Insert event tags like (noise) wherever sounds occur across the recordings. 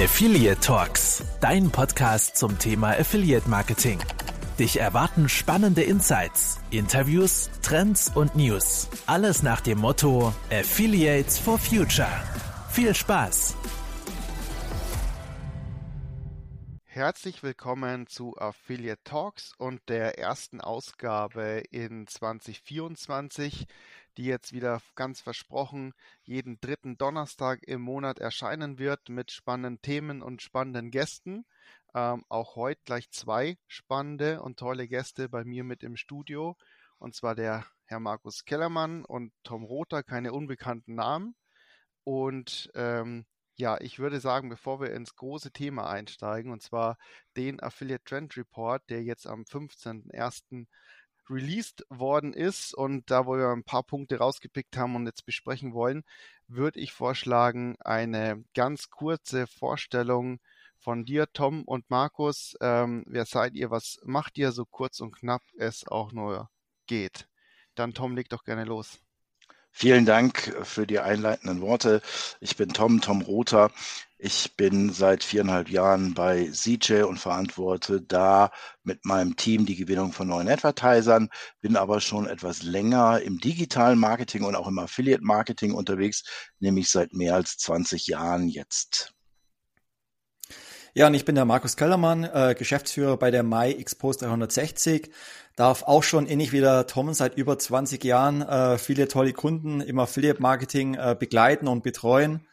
Affiliate Talks, dein Podcast zum Thema Affiliate Marketing. Dich erwarten spannende Insights, Interviews, Trends und News. Alles nach dem Motto Affiliates for Future. Viel Spaß! Herzlich willkommen zu Affiliate Talks und der ersten Ausgabe in 2024, die jetzt wieder ganz versprochen jeden dritten Donnerstag im Monat erscheinen wird mit spannenden Themen und spannenden Gästen. Ähm, auch heute gleich zwei spannende und tolle Gäste bei mir mit im Studio. Und zwar der Herr Markus Kellermann und Tom Rother, keine unbekannten Namen. Und ähm, ja, ich würde sagen, bevor wir ins große Thema einsteigen, und zwar den Affiliate Trend Report, der jetzt am 15.01. released worden ist und da, wo wir ein paar Punkte rausgepickt haben und jetzt besprechen wollen, würde ich vorschlagen, eine ganz kurze Vorstellung von dir, Tom und Markus. Ähm, wer seid ihr? Was macht ihr? So kurz und knapp es auch nur geht. Dann Tom, leg doch gerne los. Vielen Dank für die einleitenden Worte. Ich bin Tom, Tom Rother. Ich bin seit viereinhalb Jahren bei CJ und verantworte da mit meinem Team die Gewinnung von neuen Advertisern, bin aber schon etwas länger im digitalen Marketing und auch im Affiliate Marketing unterwegs, nämlich seit mehr als 20 Jahren jetzt. Ja, und ich bin der Markus Kellermann, äh, Geschäftsführer bei der Mai Expos 360 darf auch schon ähnlich wie der Tom seit über 20 Jahren äh, viele tolle Kunden im Affiliate-Marketing äh, begleiten und betreuen.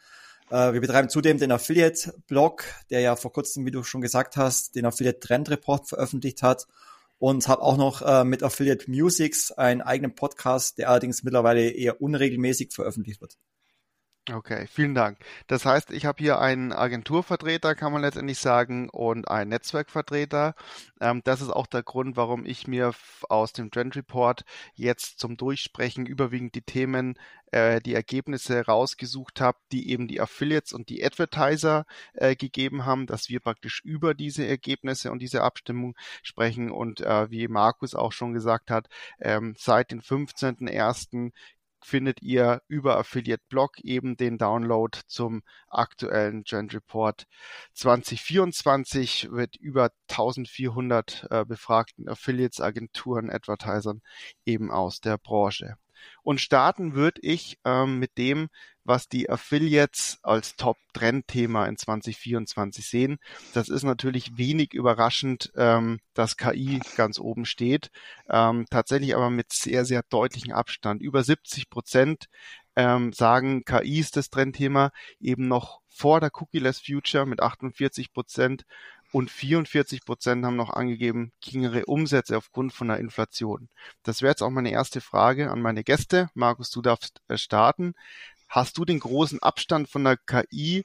Äh, wir betreiben zudem den Affiliate-Blog, der ja vor kurzem, wie du schon gesagt hast, den Affiliate-Trend-Report veröffentlicht hat und habe auch noch äh, mit Affiliate Musics einen eigenen Podcast, der allerdings mittlerweile eher unregelmäßig veröffentlicht wird. Okay, vielen Dank. Das heißt, ich habe hier einen Agenturvertreter, kann man letztendlich sagen, und einen Netzwerkvertreter. Ähm, das ist auch der Grund, warum ich mir aus dem Trend Report jetzt zum Durchsprechen überwiegend die Themen, äh, die Ergebnisse rausgesucht habe, die eben die Affiliates und die Advertiser äh, gegeben haben, dass wir praktisch über diese Ergebnisse und diese Abstimmung sprechen. Und äh, wie Markus auch schon gesagt hat, ähm, seit dem 15.01 findet ihr über Affiliate Blog eben den Download zum aktuellen Trend Report 2024 wird über 1400 äh, befragten Affiliates, Agenturen, Advertisern eben aus der Branche. Und starten würde ich ähm, mit dem, was die Affiliates als Top-Trend-Thema in 2024 sehen. Das ist natürlich wenig überraschend, ähm, dass KI ganz oben steht. Ähm, tatsächlich aber mit sehr, sehr deutlichem Abstand. Über 70 Prozent ähm, sagen, KI ist das Trendthema eben noch vor der Cookie-less Future mit 48 Prozent und 44 Prozent haben noch angegeben, geringere Umsätze aufgrund von der Inflation. Das wäre jetzt auch meine erste Frage an meine Gäste. Markus, du darfst äh, starten. Hast du den großen Abstand von der KI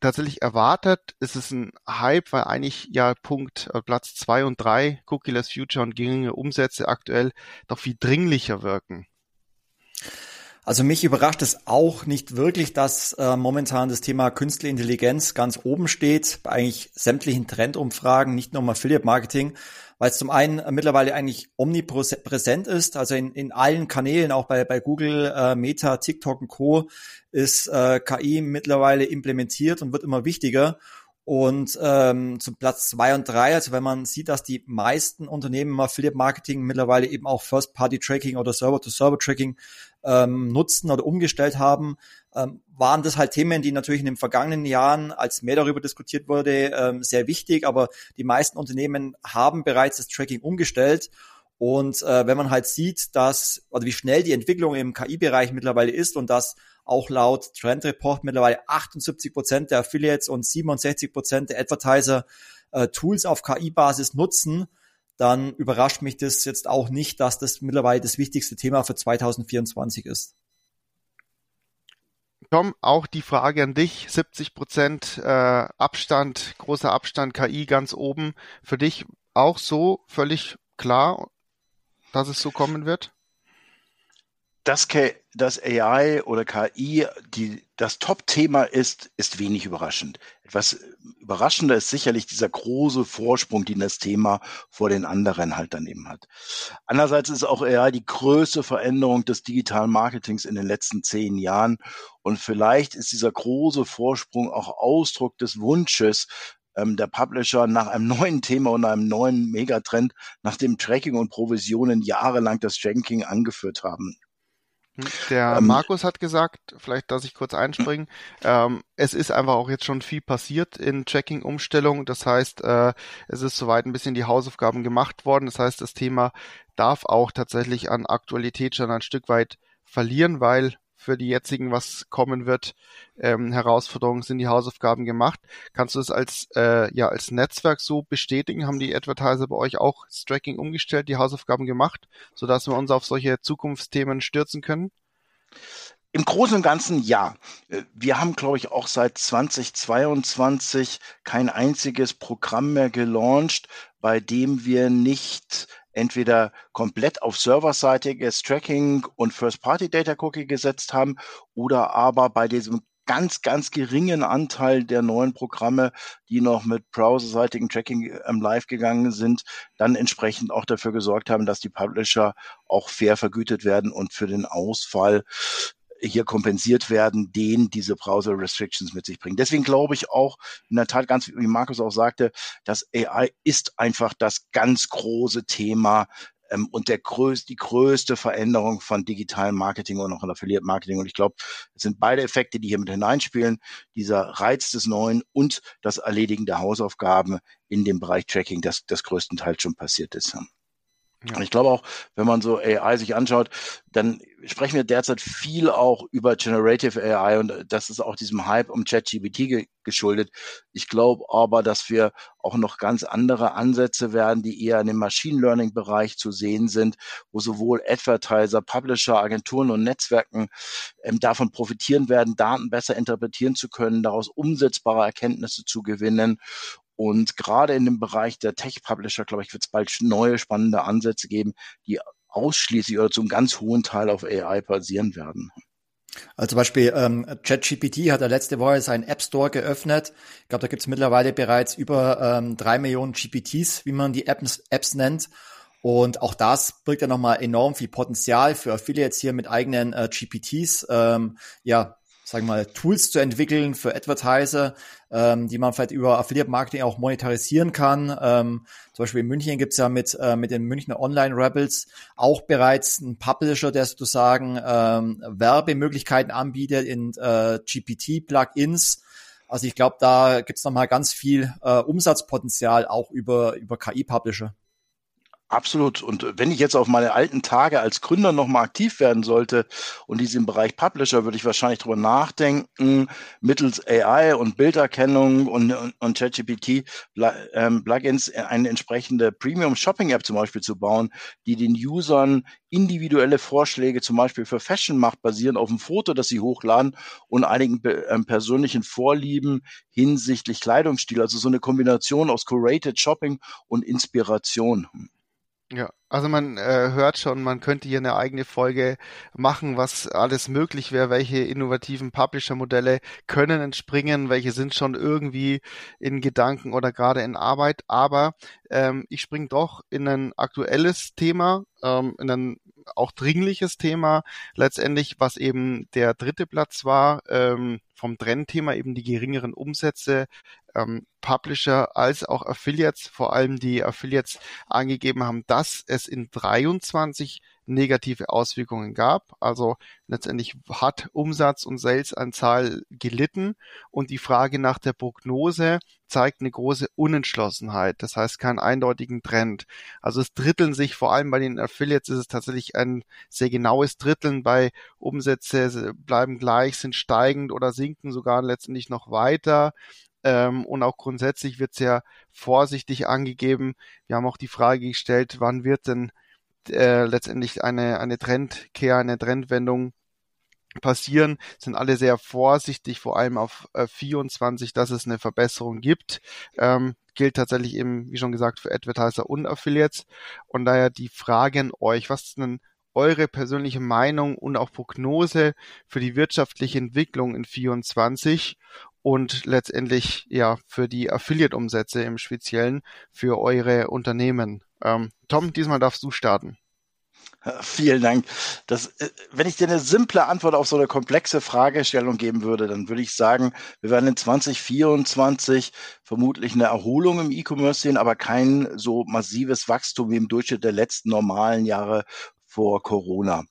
tatsächlich erwartet? Ist es ein Hype, weil eigentlich ja Punkt äh, Platz zwei und drei Cookie-less Future und geringe Umsätze aktuell doch viel dringlicher wirken? Also mich überrascht es auch nicht wirklich, dass äh, momentan das Thema Künstliche Intelligenz ganz oben steht, bei eigentlich sämtlichen Trendumfragen, nicht nur im Affiliate Marketing, weil es zum einen mittlerweile eigentlich omnipräsent ist, also in, in allen Kanälen, auch bei, bei Google, äh, Meta, TikTok und Co. ist äh, KI mittlerweile implementiert und wird immer wichtiger. Und ähm, zum Platz zwei und drei, also wenn man sieht, dass die meisten Unternehmen im Affiliate Marketing mittlerweile eben auch First-Party-Tracking oder Server-to-Server-Tracking ähm, nutzen oder umgestellt haben, ähm, waren das halt Themen, die natürlich in den vergangenen Jahren, als mehr darüber diskutiert wurde, ähm, sehr wichtig. Aber die meisten Unternehmen haben bereits das Tracking umgestellt. Und äh, wenn man halt sieht, dass, oder wie schnell die Entwicklung im KI-Bereich mittlerweile ist und dass auch laut Trend Report mittlerweile 78 Prozent der Affiliates und 67 Prozent der Advertiser äh, Tools auf KI-Basis nutzen, dann überrascht mich das jetzt auch nicht, dass das mittlerweile das wichtigste Thema für 2024 ist. Tom, auch die Frage an dich. 70 Prozent äh, Abstand, großer Abstand, KI ganz oben. Für dich auch so völlig klar, dass es so kommen wird? Dass, dass AI oder KI die, das Top-Thema ist, ist wenig überraschend. Etwas überraschender ist sicherlich dieser große Vorsprung, den das Thema vor den anderen halt dann eben hat. Andererseits ist auch AI die größte Veränderung des digitalen Marketings in den letzten zehn Jahren. Und vielleicht ist dieser große Vorsprung auch Ausdruck des Wunsches, ähm, der Publisher nach einem neuen Thema und einem neuen Megatrend, nachdem Tracking und Provisionen jahrelang das Tracking angeführt haben. Der ähm, Markus hat gesagt, vielleicht, dass ich kurz einspringen, ähm, es ist einfach auch jetzt schon viel passiert in Tracking-Umstellung. Das heißt, äh, es ist soweit ein bisschen die Hausaufgaben gemacht worden. Das heißt, das Thema darf auch tatsächlich an Aktualität schon ein Stück weit verlieren, weil für die jetzigen, was kommen wird, ähm, Herausforderungen sind die Hausaufgaben gemacht. Kannst du es als, äh, ja, als Netzwerk so bestätigen? Haben die Advertiser bei euch auch das Tracking umgestellt, die Hausaufgaben gemacht, sodass wir uns auf solche Zukunftsthemen stürzen können? Im Großen und Ganzen ja. Wir haben, glaube ich, auch seit 2022 kein einziges Programm mehr gelauncht, bei dem wir nicht entweder komplett auf serverseitiges Tracking und First-Party-Data-Cookie gesetzt haben oder aber bei diesem ganz, ganz geringen Anteil der neuen Programme, die noch mit browserseitigem Tracking ähm, live gegangen sind, dann entsprechend auch dafür gesorgt haben, dass die Publisher auch fair vergütet werden und für den Ausfall hier kompensiert werden, den diese Browser Restrictions mit sich bringen. Deswegen glaube ich auch, in der Tat, ganz wie Markus auch sagte, dass AI ist einfach das ganz große Thema ähm, und der größte, die größte Veränderung von digitalem Marketing und auch von Affiliate Marketing. Und ich glaube, es sind beide Effekte, die hier mit hineinspielen. Dieser Reiz des Neuen und das Erledigen der Hausaufgaben in dem Bereich Tracking, das, das größtenteils schon passiert ist. Ja. Ich glaube auch, wenn man so AI sich anschaut, dann sprechen wir derzeit viel auch über Generative AI und das ist auch diesem Hype um ChatGPT ge geschuldet. Ich glaube aber, dass wir auch noch ganz andere Ansätze werden, die eher in dem Machine Learning Bereich zu sehen sind, wo sowohl Advertiser, Publisher, Agenturen und Netzwerken ähm, davon profitieren werden, Daten besser interpretieren zu können, daraus umsetzbare Erkenntnisse zu gewinnen und gerade in dem Bereich der Tech-Publisher, glaube ich, wird es bald neue spannende Ansätze geben, die ausschließlich oder zum ganz hohen Teil auf AI basieren werden. Also zum Beispiel ähm, ChatGPT hat er letzte Woche seinen App Store geöffnet. Ich glaube, da gibt es mittlerweile bereits über ähm, drei Millionen GPTs, wie man die Apps, Apps nennt. Und auch das birgt ja nochmal enorm viel Potenzial für Affiliates hier mit eigenen äh, GPTs. Ähm, ja, sagen wir mal, Tools zu entwickeln für Advertiser, ähm, die man vielleicht über Affiliate Marketing auch monetarisieren kann. Ähm, zum Beispiel in München gibt's ja mit, äh, mit den Münchner Online Rebels auch bereits einen Publisher, der sozusagen ähm, Werbemöglichkeiten anbietet in äh, GPT-Plugins. Also ich glaube, da gibt's noch mal ganz viel äh, Umsatzpotenzial auch über, über KI-Publisher. Absolut. Und wenn ich jetzt auf meine alten Tage als Gründer nochmal aktiv werden sollte und dies im Bereich Publisher, würde ich wahrscheinlich drüber nachdenken, mittels AI und Bilderkennung und, und, und ChatGPT ähm, Plugins eine entsprechende Premium Shopping App zum Beispiel zu bauen, die den Usern individuelle Vorschläge zum Beispiel für Fashion macht, basierend auf dem Foto, das sie hochladen und einigen ähm, persönlichen Vorlieben hinsichtlich Kleidungsstil. Also so eine Kombination aus Curated Shopping und Inspiration. Ja, also man äh, hört schon, man könnte hier eine eigene Folge machen, was alles möglich wäre, welche innovativen Publisher-Modelle können entspringen, welche sind schon irgendwie in Gedanken oder gerade in Arbeit. Aber ähm, ich springe doch in ein aktuelles Thema, ähm, in ein auch dringliches Thema, letztendlich, was eben der dritte Platz war, ähm, vom Trendthema eben die geringeren Umsätze ähm, Publisher als auch Affiliates, vor allem die Affiliates angegeben haben, dass es in 23 negative Auswirkungen gab. Also letztendlich hat Umsatz und Salesanzahl gelitten und die Frage nach der Prognose zeigt eine große Unentschlossenheit. Das heißt keinen eindeutigen Trend. Also es dritteln sich vor allem bei den Affiliates ist es tatsächlich ein sehr genaues Dritteln. Bei Umsätze bleiben gleich, sind steigend oder sinken sogar letztendlich noch weiter. Ähm, und auch grundsätzlich wird sehr vorsichtig angegeben. Wir haben auch die Frage gestellt, wann wird denn äh, letztendlich eine, eine Trendkehr, eine Trendwendung passieren, sind alle sehr vorsichtig, vor allem auf äh, 24, dass es eine Verbesserung gibt. Ähm, gilt tatsächlich eben, wie schon gesagt, für Advertiser und Affiliates. Und daher die Frage an euch, was ist denn eure persönliche Meinung und auch Prognose für die wirtschaftliche Entwicklung in 24 und letztendlich ja für die Affiliate-Umsätze im Speziellen für eure Unternehmen. Ähm, Tom, diesmal darfst du starten. Vielen Dank. Das, äh, wenn ich dir eine simple Antwort auf so eine komplexe Fragestellung geben würde, dann würde ich sagen, wir werden in 2024 vermutlich eine Erholung im E-Commerce sehen, aber kein so massives Wachstum wie im Durchschnitt der letzten normalen Jahre vor Corona.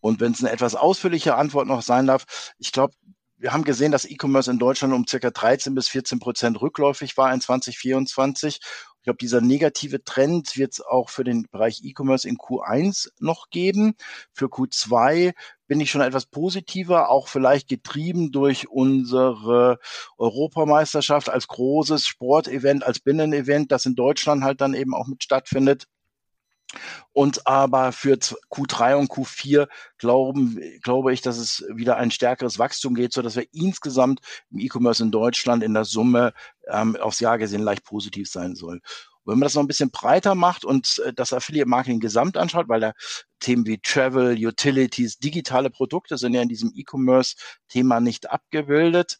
Und wenn es eine etwas ausführliche Antwort noch sein darf, ich glaube, wir haben gesehen, dass E-Commerce in Deutschland um circa 13 bis 14 Prozent rückläufig war in 2024 ich glaube, dieser negative Trend wird es auch für den Bereich E-Commerce in Q1 noch geben. Für Q2 bin ich schon etwas positiver, auch vielleicht getrieben durch unsere Europameisterschaft als großes Sportevent, als Binnenevent, das in Deutschland halt dann eben auch mit stattfindet. Und aber für Q3 und Q4 glauben, glaube ich, dass es wieder ein stärkeres Wachstum geht, so dass wir insgesamt im E-Commerce in Deutschland in der Summe ähm, aufs Jahr gesehen leicht positiv sein soll. Wenn man das noch ein bisschen breiter macht und äh, das Affiliate Marketing gesamt anschaut, weil da Themen wie Travel, Utilities, digitale Produkte sind ja in diesem E-Commerce-Thema nicht abgebildet,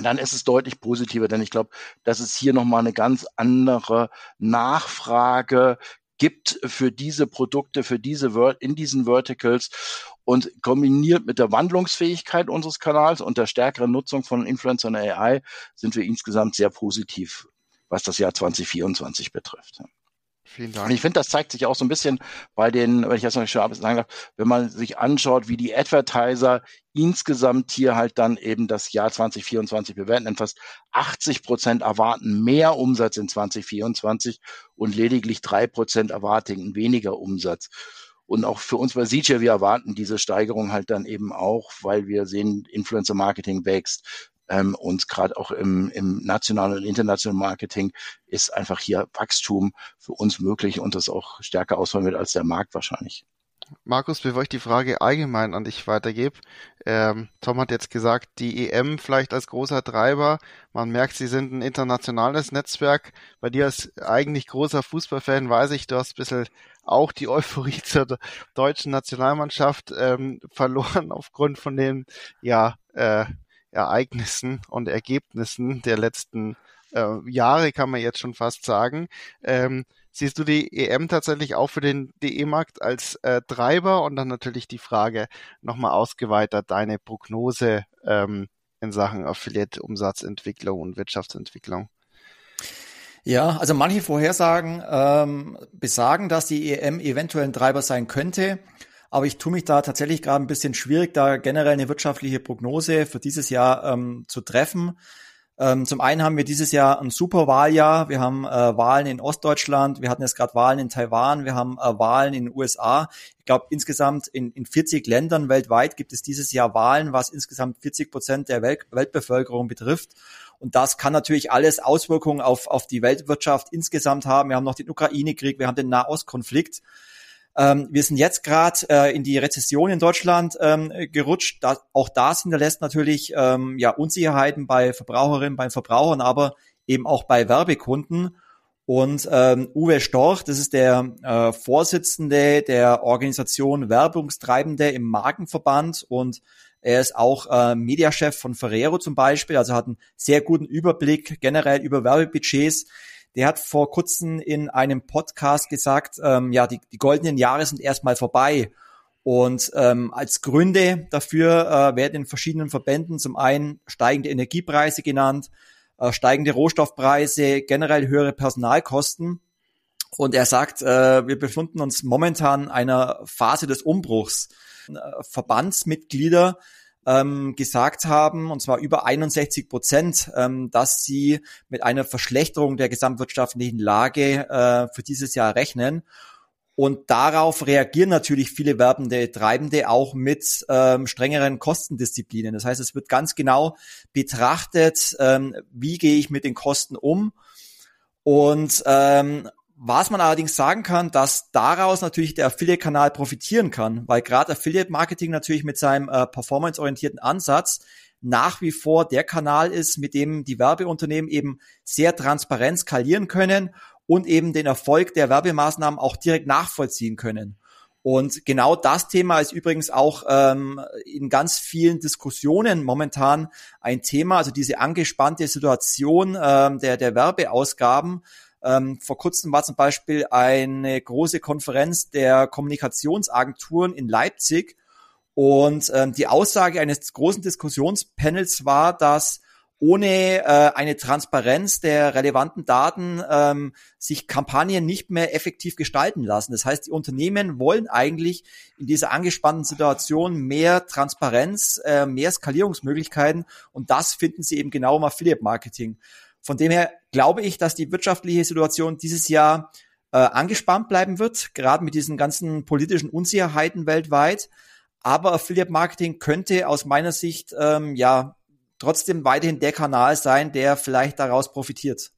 dann ist es deutlich positiver, denn ich glaube, dass es hier nochmal eine ganz andere Nachfrage gibt für diese Produkte, für diese in diesen Verticals und kombiniert mit der Wandlungsfähigkeit unseres Kanals und der stärkeren Nutzung von Influencer und AI sind wir insgesamt sehr positiv, was das Jahr 2024 betrifft. Vielen Dank. Und ich finde, das zeigt sich auch so ein bisschen bei den, wenn ich das noch schon sagen darf, wenn man sich anschaut, wie die Advertiser insgesamt hier halt dann eben das Jahr 2024 bewerten, denn fast 80 Prozent erwarten mehr Umsatz in 2024 und lediglich drei Prozent erwarten weniger Umsatz. Und auch für uns bei CJ, wir erwarten diese Steigerung halt dann eben auch, weil wir sehen, Influencer Marketing wächst, ähm, und gerade auch im, im nationalen und internationalen Marketing ist einfach hier Wachstum für uns möglich und das auch stärker ausfallen wird als der Markt wahrscheinlich. Markus, bevor ich die Frage allgemein an dich weitergebe, ähm, Tom hat jetzt gesagt, die EM vielleicht als großer Treiber. Man merkt, sie sind ein internationales Netzwerk. Bei dir als eigentlich großer Fußballfan weiß ich, du hast ein bisschen auch die Euphorie (laughs) zur deutschen Nationalmannschaft ähm, verloren (laughs) aufgrund von den ja äh, Ereignissen und Ergebnissen der letzten äh, Jahre, kann man jetzt schon fast sagen. Ähm, siehst du die EM tatsächlich auch für den DE-Markt als äh, Treiber? Und dann natürlich die Frage nochmal ausgeweitet, deine Prognose ähm, in Sachen Affiliate-Umsatzentwicklung und Wirtschaftsentwicklung. Ja, also manche Vorhersagen ähm, besagen, dass die EM eventuell ein Treiber sein könnte. Aber ich tue mich da tatsächlich gerade ein bisschen schwierig, da generell eine wirtschaftliche Prognose für dieses Jahr ähm, zu treffen. Ähm, zum einen haben wir dieses Jahr ein super Wahljahr. Wir haben äh, Wahlen in Ostdeutschland, wir hatten jetzt gerade Wahlen in Taiwan, wir haben äh, Wahlen in den USA. Ich glaube, insgesamt in, in 40 Ländern weltweit gibt es dieses Jahr Wahlen, was insgesamt 40 Prozent der Welt, Weltbevölkerung betrifft. Und das kann natürlich alles Auswirkungen auf, auf die Weltwirtschaft insgesamt haben. Wir haben noch den Ukraine-Krieg, wir haben den Nahostkonflikt. Ähm, wir sind jetzt gerade äh, in die Rezession in Deutschland ähm, gerutscht. Da, auch das hinterlässt natürlich ähm, ja Unsicherheiten bei Verbraucherinnen, bei Verbrauchern, aber eben auch bei Werbekunden. Und ähm, Uwe Storch, das ist der äh, Vorsitzende der Organisation Werbungstreibende im Markenverband und er ist auch äh, Mediachef von Ferrero zum Beispiel, also hat einen sehr guten Überblick generell über Werbebudgets. Der hat vor kurzem in einem Podcast gesagt, ähm, ja, die, die goldenen Jahre sind erstmal vorbei. Und ähm, als Gründe dafür äh, werden in verschiedenen Verbänden zum einen steigende Energiepreise genannt, äh, steigende Rohstoffpreise, generell höhere Personalkosten. Und er sagt, äh, wir befinden uns momentan einer Phase des Umbruchs. Äh, Verbandsmitglieder ähm, gesagt haben, und zwar über 61 Prozent, ähm, dass sie mit einer Verschlechterung der gesamtwirtschaftlichen Lage äh, für dieses Jahr rechnen. Und darauf reagieren natürlich viele werbende Treibende auch mit ähm, strengeren Kostendisziplinen. Das heißt, es wird ganz genau betrachtet, ähm, wie gehe ich mit den Kosten um. Und ähm, was man allerdings sagen kann, dass daraus natürlich der Affiliate-Kanal profitieren kann, weil gerade Affiliate-Marketing natürlich mit seinem äh, performanceorientierten Ansatz nach wie vor der Kanal ist, mit dem die Werbeunternehmen eben sehr transparent skalieren können und eben den Erfolg der Werbemaßnahmen auch direkt nachvollziehen können. Und genau das Thema ist übrigens auch ähm, in ganz vielen Diskussionen momentan ein Thema, also diese angespannte Situation ähm, der, der Werbeausgaben. Ähm, vor kurzem war zum Beispiel eine große Konferenz der Kommunikationsagenturen in Leipzig und ähm, die Aussage eines großen Diskussionspanels war, dass ohne äh, eine Transparenz der relevanten Daten ähm, sich Kampagnen nicht mehr effektiv gestalten lassen. Das heißt, die Unternehmen wollen eigentlich in dieser angespannten Situation mehr Transparenz, äh, mehr Skalierungsmöglichkeiten und das finden sie eben genau im Affiliate-Marketing. Von dem her glaube ich, dass die wirtschaftliche Situation dieses Jahr äh, angespannt bleiben wird, gerade mit diesen ganzen politischen Unsicherheiten weltweit. Aber Affiliate Marketing könnte aus meiner Sicht ähm, ja trotzdem weiterhin der Kanal sein, der vielleicht daraus profitiert.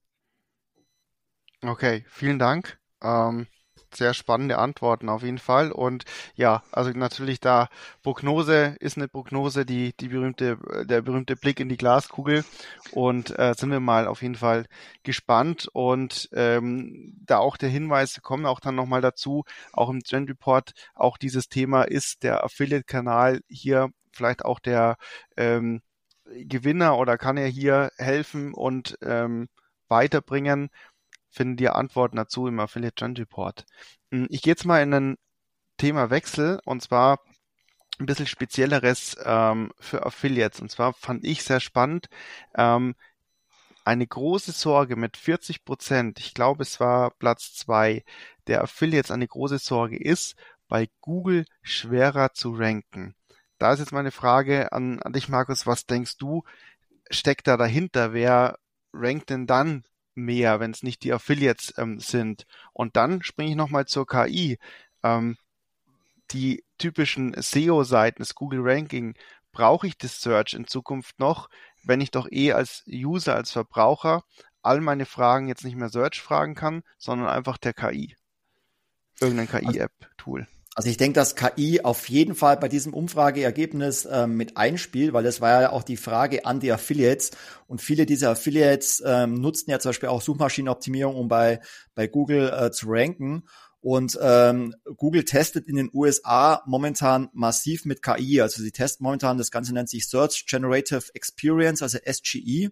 Okay, vielen Dank. Ähm, sehr spannende Antworten auf jeden Fall. Und ja, also natürlich da Prognose ist eine Prognose, die, die berühmte, der berühmte Blick in die Glaskugel. Und äh, sind wir mal auf jeden Fall gespannt. Und ähm, da auch der Hinweis, kommen auch dann nochmal dazu, auch im Trend Report, auch dieses Thema ist der Affiliate-Kanal hier vielleicht auch der ähm, Gewinner oder kann er hier helfen und ähm, weiterbringen? Finden die Antworten dazu im Affiliate Trend Report. Hm, ich gehe jetzt mal in ein Thema Wechsel und zwar ein bisschen spezielleres ähm, für Affiliates. Und zwar fand ich sehr spannend. Ähm, eine große Sorge mit 40 Prozent, ich glaube es war Platz zwei der Affiliates, eine große Sorge ist, bei Google schwerer zu ranken. Da ist jetzt meine Frage an, an dich, Markus. Was denkst du, steckt da dahinter? Wer rankt denn dann mehr, wenn es nicht die Affiliates ähm, sind? Und dann springe ich nochmal zur KI. Ähm, die typischen SEO-Seiten, das Google Ranking, brauche ich das Search in Zukunft noch, wenn ich doch eh als User, als Verbraucher all meine Fragen jetzt nicht mehr Search fragen kann, sondern einfach der KI. Irgendein KI-App-Tool. Also ich denke, dass KI auf jeden Fall bei diesem Umfrageergebnis ähm, mit einspielt, weil das war ja auch die Frage an die Affiliates und viele dieser Affiliates ähm, nutzen ja zum Beispiel auch Suchmaschinenoptimierung, um bei, bei Google äh, zu ranken. Und ähm, Google testet in den USA momentan massiv mit KI. Also sie testen momentan, das Ganze nennt sich Search Generative Experience, also SGE.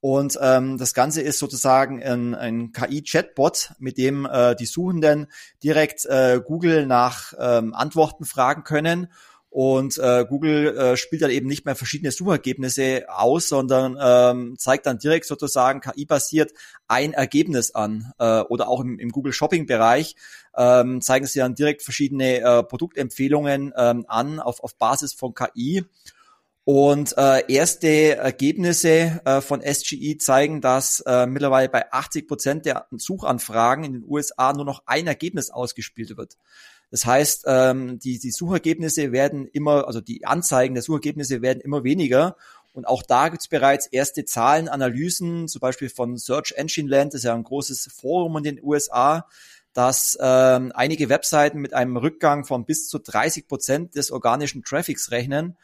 Und ähm, das Ganze ist sozusagen ein, ein KI-Chatbot, mit dem äh, die Suchenden direkt äh, Google nach ähm, Antworten fragen können. Und äh, Google äh, spielt dann eben nicht mehr verschiedene Suchergebnisse aus, sondern ähm, zeigt dann direkt sozusagen KI-basiert ein Ergebnis an. Äh, oder auch im, im Google Shopping-Bereich ähm, zeigen sie dann direkt verschiedene äh, Produktempfehlungen ähm, an auf, auf Basis von KI. Und äh, erste Ergebnisse äh, von SGE zeigen, dass äh, mittlerweile bei 80 Prozent der Suchanfragen in den USA nur noch ein Ergebnis ausgespielt wird. Das heißt, ähm, die, die Suchergebnisse werden immer, also die Anzeigen der Suchergebnisse werden immer weniger. Und auch da gibt es bereits erste Zahlenanalysen, zum Beispiel von Search Engine Land, das ist ja ein großes Forum in den USA, dass ähm, einige Webseiten mit einem Rückgang von bis zu 30 Prozent des organischen Traffics rechnen.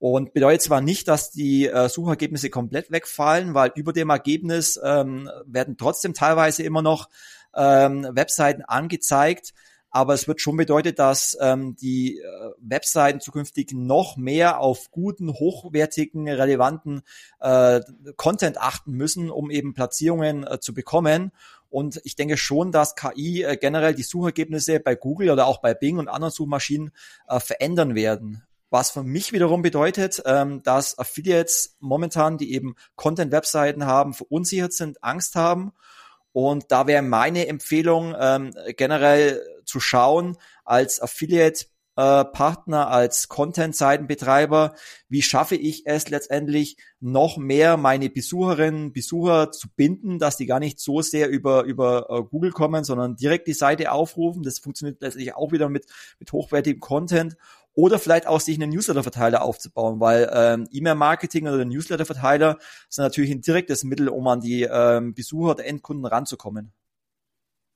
Und bedeutet zwar nicht, dass die äh, Suchergebnisse komplett wegfallen, weil über dem Ergebnis ähm, werden trotzdem teilweise immer noch ähm, Webseiten angezeigt. Aber es wird schon bedeutet, dass ähm, die äh, Webseiten zukünftig noch mehr auf guten, hochwertigen, relevanten äh, Content achten müssen, um eben Platzierungen äh, zu bekommen. Und ich denke schon, dass KI äh, generell die Suchergebnisse bei Google oder auch bei Bing und anderen Suchmaschinen äh, verändern werden. Was für mich wiederum bedeutet, ähm, dass Affiliates momentan, die eben Content-Webseiten haben, verunsichert sind, Angst haben. Und da wäre meine Empfehlung, ähm, generell zu schauen, als Affiliate äh, Partner, als Content-Seitenbetreiber, wie schaffe ich es letztendlich noch mehr meine Besucherinnen, Besucher zu binden, dass die gar nicht so sehr über, über uh, Google kommen, sondern direkt die Seite aufrufen. Das funktioniert letztendlich auch wieder mit, mit hochwertigem Content oder vielleicht auch sich einen Newsletter-Verteiler aufzubauen, weil ähm, E-Mail-Marketing oder der Newsletter-Verteiler sind natürlich ein direktes Mittel, um an die ähm, Besucher der Endkunden ranzukommen.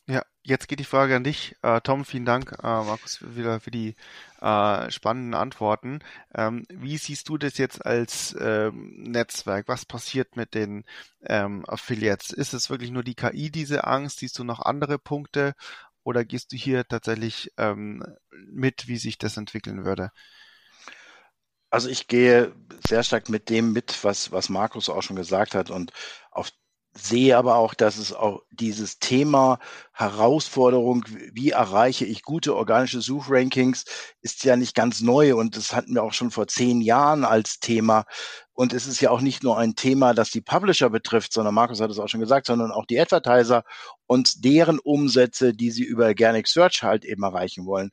Ja, jetzt geht die Frage an dich. Äh, Tom, vielen Dank, äh, Markus, wieder für die äh, spannenden Antworten. Ähm, wie siehst du das jetzt als ähm, Netzwerk? Was passiert mit den ähm, Affiliates? Ist es wirklich nur die KI, diese Angst? Siehst du noch andere Punkte? Oder gehst du hier tatsächlich ähm, mit, wie sich das entwickeln würde? Also ich gehe sehr stark mit dem mit, was, was Markus auch schon gesagt hat und auf sehe aber auch, dass es auch dieses Thema Herausforderung, wie erreiche ich gute organische Suchrankings, ist ja nicht ganz neu und das hatten wir auch schon vor zehn Jahren als Thema. Und es ist ja auch nicht nur ein Thema, das die Publisher betrifft, sondern Markus hat es auch schon gesagt, sondern auch die Advertiser und deren Umsätze, die sie über Organic Search halt eben erreichen wollen.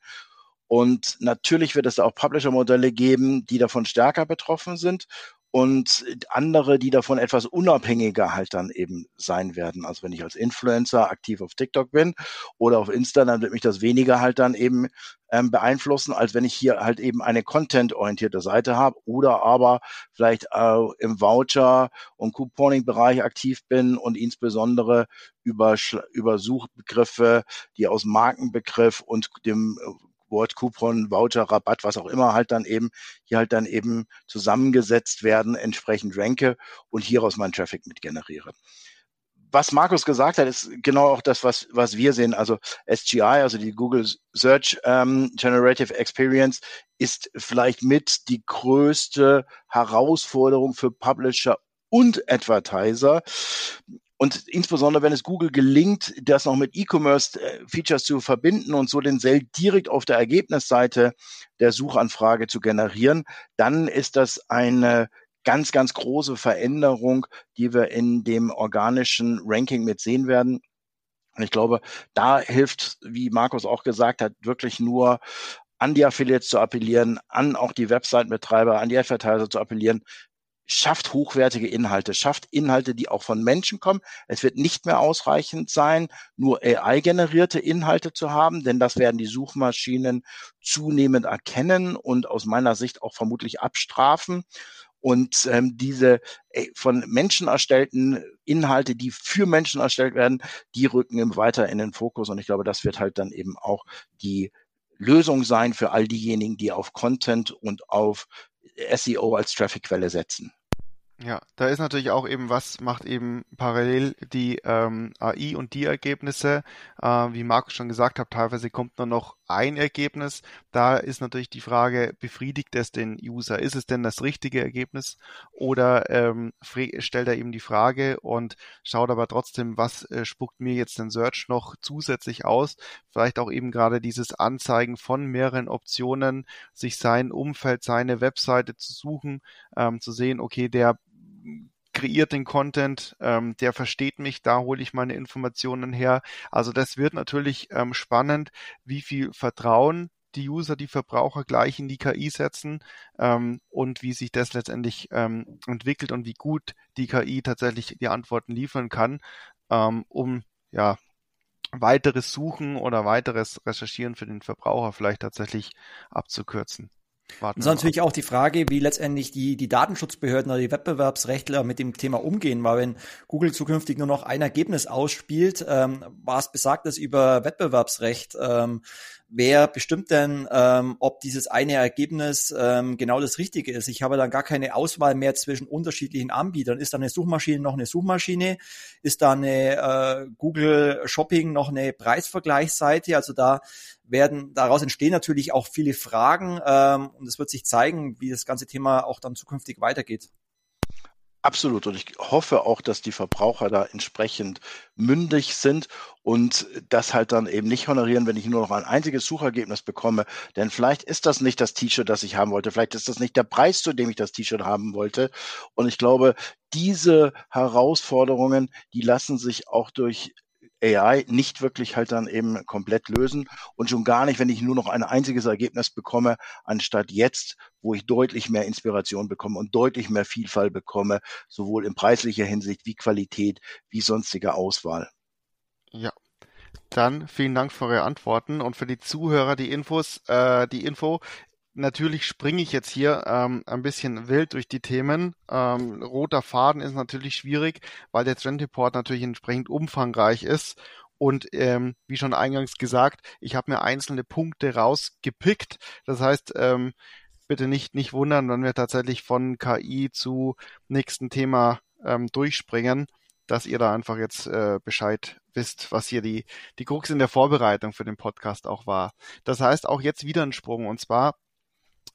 Und natürlich wird es auch Publisher-Modelle geben, die davon stärker betroffen sind und andere, die davon etwas unabhängiger halt dann eben sein werden. Also wenn ich als Influencer aktiv auf TikTok bin oder auf Insta, dann wird mich das weniger halt dann eben ähm, beeinflussen, als wenn ich hier halt eben eine content-orientierte Seite habe oder aber vielleicht äh, im Voucher- und Couponing-Bereich aktiv bin und insbesondere über, über Suchbegriffe, die aus Markenbegriff und dem Wort, Coupon, Voucher, Rabatt, was auch immer halt dann eben, hier halt dann eben zusammengesetzt werden, entsprechend ranke und hieraus meinen Traffic mit generiere was Markus gesagt hat, ist genau auch das, was, was wir sehen. Also SGI, also die Google Search ähm, Generative Experience, ist vielleicht mit die größte Herausforderung für Publisher und Advertiser. Und insbesondere, wenn es Google gelingt, das noch mit E-Commerce-Features zu verbinden und so den Sale direkt auf der Ergebnisseite der Suchanfrage zu generieren, dann ist das eine ganz, ganz große Veränderung, die wir in dem organischen Ranking mit sehen werden. Und ich glaube, da hilft, wie Markus auch gesagt hat, wirklich nur an die Affiliates zu appellieren, an auch die Website-Betreiber, an die Advertiser zu appellieren, schafft hochwertige Inhalte, schafft Inhalte, die auch von Menschen kommen. Es wird nicht mehr ausreichend sein, nur AI-generierte Inhalte zu haben, denn das werden die Suchmaschinen zunehmend erkennen und aus meiner Sicht auch vermutlich abstrafen. Und ähm, diese äh, von Menschen erstellten Inhalte, die für Menschen erstellt werden, die rücken weiter in den Fokus. Und ich glaube, das wird halt dann eben auch die Lösung sein für all diejenigen, die auf Content und auf SEO als Traffic-Quelle setzen. Ja, da ist natürlich auch eben, was macht eben parallel die ähm, AI und die Ergebnisse. Äh, wie Markus schon gesagt hat, teilweise kommt nur noch ein Ergebnis. Da ist natürlich die Frage, befriedigt es den User? Ist es denn das richtige Ergebnis? Oder ähm, stellt er eben die Frage und schaut aber trotzdem, was äh, spuckt mir jetzt den Search noch zusätzlich aus? Vielleicht auch eben gerade dieses Anzeigen von mehreren Optionen, sich sein Umfeld, seine Webseite zu suchen, ähm, zu sehen, okay, der kreiert den Content, ähm, der versteht mich, da hole ich meine Informationen her. Also das wird natürlich ähm, spannend, wie viel Vertrauen die User, die Verbraucher gleich in die KI setzen ähm, und wie sich das letztendlich ähm, entwickelt und wie gut die KI tatsächlich die Antworten liefern kann, ähm, um ja weiteres Suchen oder weiteres Recherchieren für den Verbraucher vielleicht tatsächlich abzukürzen. Warten ist natürlich auch die Frage, wie letztendlich die, die Datenschutzbehörden oder die Wettbewerbsrechtler mit dem Thema umgehen, weil wenn Google zukünftig nur noch ein Ergebnis ausspielt, ähm, was besagt das über Wettbewerbsrecht? Ähm, wer bestimmt denn, ähm, ob dieses eine Ergebnis ähm, genau das Richtige ist? Ich habe dann gar keine Auswahl mehr zwischen unterschiedlichen Anbietern. Ist da eine Suchmaschine noch eine Suchmaschine? Ist da eine äh, Google Shopping noch eine Preisvergleichsseite? Also da werden, daraus entstehen natürlich auch viele Fragen ähm, und es wird sich zeigen, wie das ganze Thema auch dann zukünftig weitergeht. Absolut. Und ich hoffe auch, dass die Verbraucher da entsprechend mündig sind und das halt dann eben nicht honorieren, wenn ich nur noch ein einziges Suchergebnis bekomme. Denn vielleicht ist das nicht das T-Shirt, das ich haben wollte. Vielleicht ist das nicht der Preis, zu dem ich das T-Shirt haben wollte. Und ich glaube, diese Herausforderungen, die lassen sich auch durch AI nicht wirklich halt dann eben komplett lösen und schon gar nicht, wenn ich nur noch ein einziges Ergebnis bekomme, anstatt jetzt, wo ich deutlich mehr Inspiration bekomme und deutlich mehr Vielfalt bekomme, sowohl in preislicher Hinsicht wie Qualität wie sonstige Auswahl. Ja. Dann vielen Dank für eure Antworten und für die Zuhörer die Infos, äh, die Info natürlich springe ich jetzt hier ähm, ein bisschen wild durch die Themen. Ähm, roter Faden ist natürlich schwierig, weil der Trend Report natürlich entsprechend umfangreich ist. Und ähm, wie schon eingangs gesagt, ich habe mir einzelne Punkte rausgepickt. Das heißt, ähm, bitte nicht, nicht wundern, wenn wir tatsächlich von KI zu nächsten Thema ähm, durchspringen, dass ihr da einfach jetzt äh, Bescheid wisst, was hier die, die Krux in der Vorbereitung für den Podcast auch war. Das heißt, auch jetzt wieder ein Sprung. Und zwar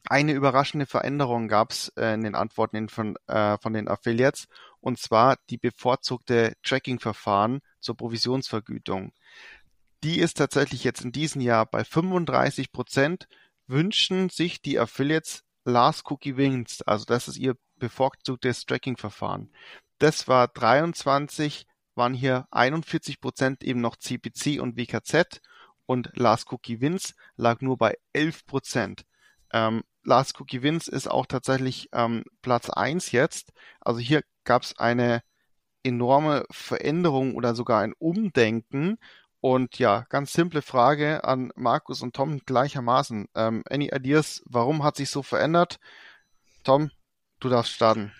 eine überraschende Veränderung gab es äh, in den Antworten von, äh, von den Affiliates, und zwar die bevorzugte Tracking-Verfahren zur Provisionsvergütung. Die ist tatsächlich jetzt in diesem Jahr bei 35 Prozent, wünschen sich die Affiliates Last Cookie Wins, also das ist ihr bevorzugtes Tracking-Verfahren. Das war 23, waren hier 41 Prozent eben noch CPC und WKZ und Last Cookie Wins lag nur bei 11 Prozent. Ähm, Last Cookie Wins ist auch tatsächlich ähm, Platz eins jetzt. Also hier gab es eine enorme Veränderung oder sogar ein Umdenken. Und ja, ganz simple Frage an Markus und Tom gleichermaßen. Ähm, any ideas, warum hat sich so verändert? Tom, du darfst starten.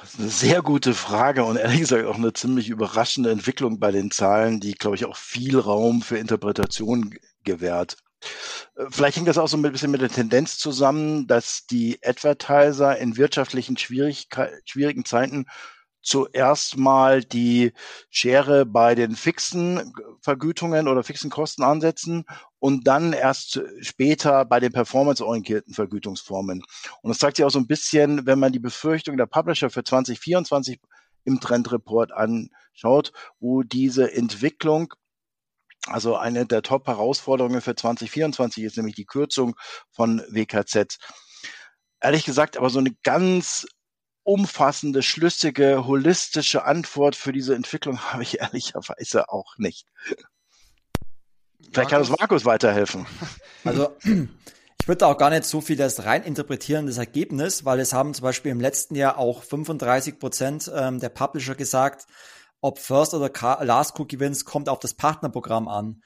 Das ist eine sehr gute Frage und ehrlich gesagt auch eine ziemlich überraschende Entwicklung bei den Zahlen, die, glaube ich, auch viel Raum für Interpretation gewährt. Äh, vielleicht hängt das auch so ein bisschen mit der Tendenz zusammen, dass die Advertiser in wirtschaftlichen schwierigen Zeiten zuerst mal die Schere bei den fixen Vergütungen oder fixen Kosten ansetzen und dann erst später bei den performanceorientierten Vergütungsformen. Und das zeigt sich auch so ein bisschen, wenn man die Befürchtung der Publisher für 2024 im Trendreport anschaut, wo diese Entwicklung also eine der Top-Herausforderungen für 2024 ist nämlich die Kürzung von WKZ. Ehrlich gesagt, aber so eine ganz umfassende, schlüssige, holistische Antwort für diese Entwicklung (laughs) habe ich ehrlicherweise auch nicht. Vielleicht kann uns Markus weiterhelfen. Also ich würde auch gar nicht so viel das rein interpretieren, das Ergebnis, weil es haben zum Beispiel im letzten Jahr auch 35 Prozent ähm, der Publisher gesagt, ob First oder Last Cookie Wins kommt auf das Partnerprogramm an.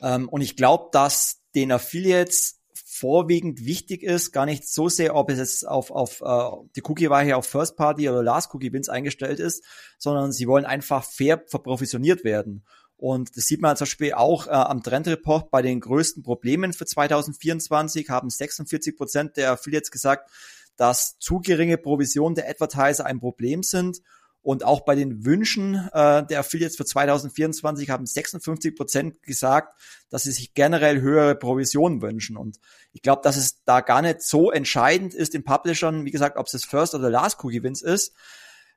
Ähm, und ich glaube, dass den Affiliates vorwiegend wichtig ist, gar nicht so sehr, ob es jetzt auf, auf uh, die Cookie-Weiche auf First Party oder Last Cookie Wins eingestellt ist, sondern sie wollen einfach fair verprovisioniert werden. Und das sieht man zum Beispiel auch äh, am Trendreport bei den größten Problemen für 2024 haben 46 Prozent der Affiliates gesagt, dass zu geringe Provisionen der Advertiser ein Problem sind und auch bei den Wünschen äh, der Affiliates für 2024 haben 56 Prozent gesagt, dass sie sich generell höhere Provisionen wünschen. Und ich glaube, dass es da gar nicht so entscheidend ist, den Publishern, wie gesagt, ob es das First oder Last Cookie Wins ist,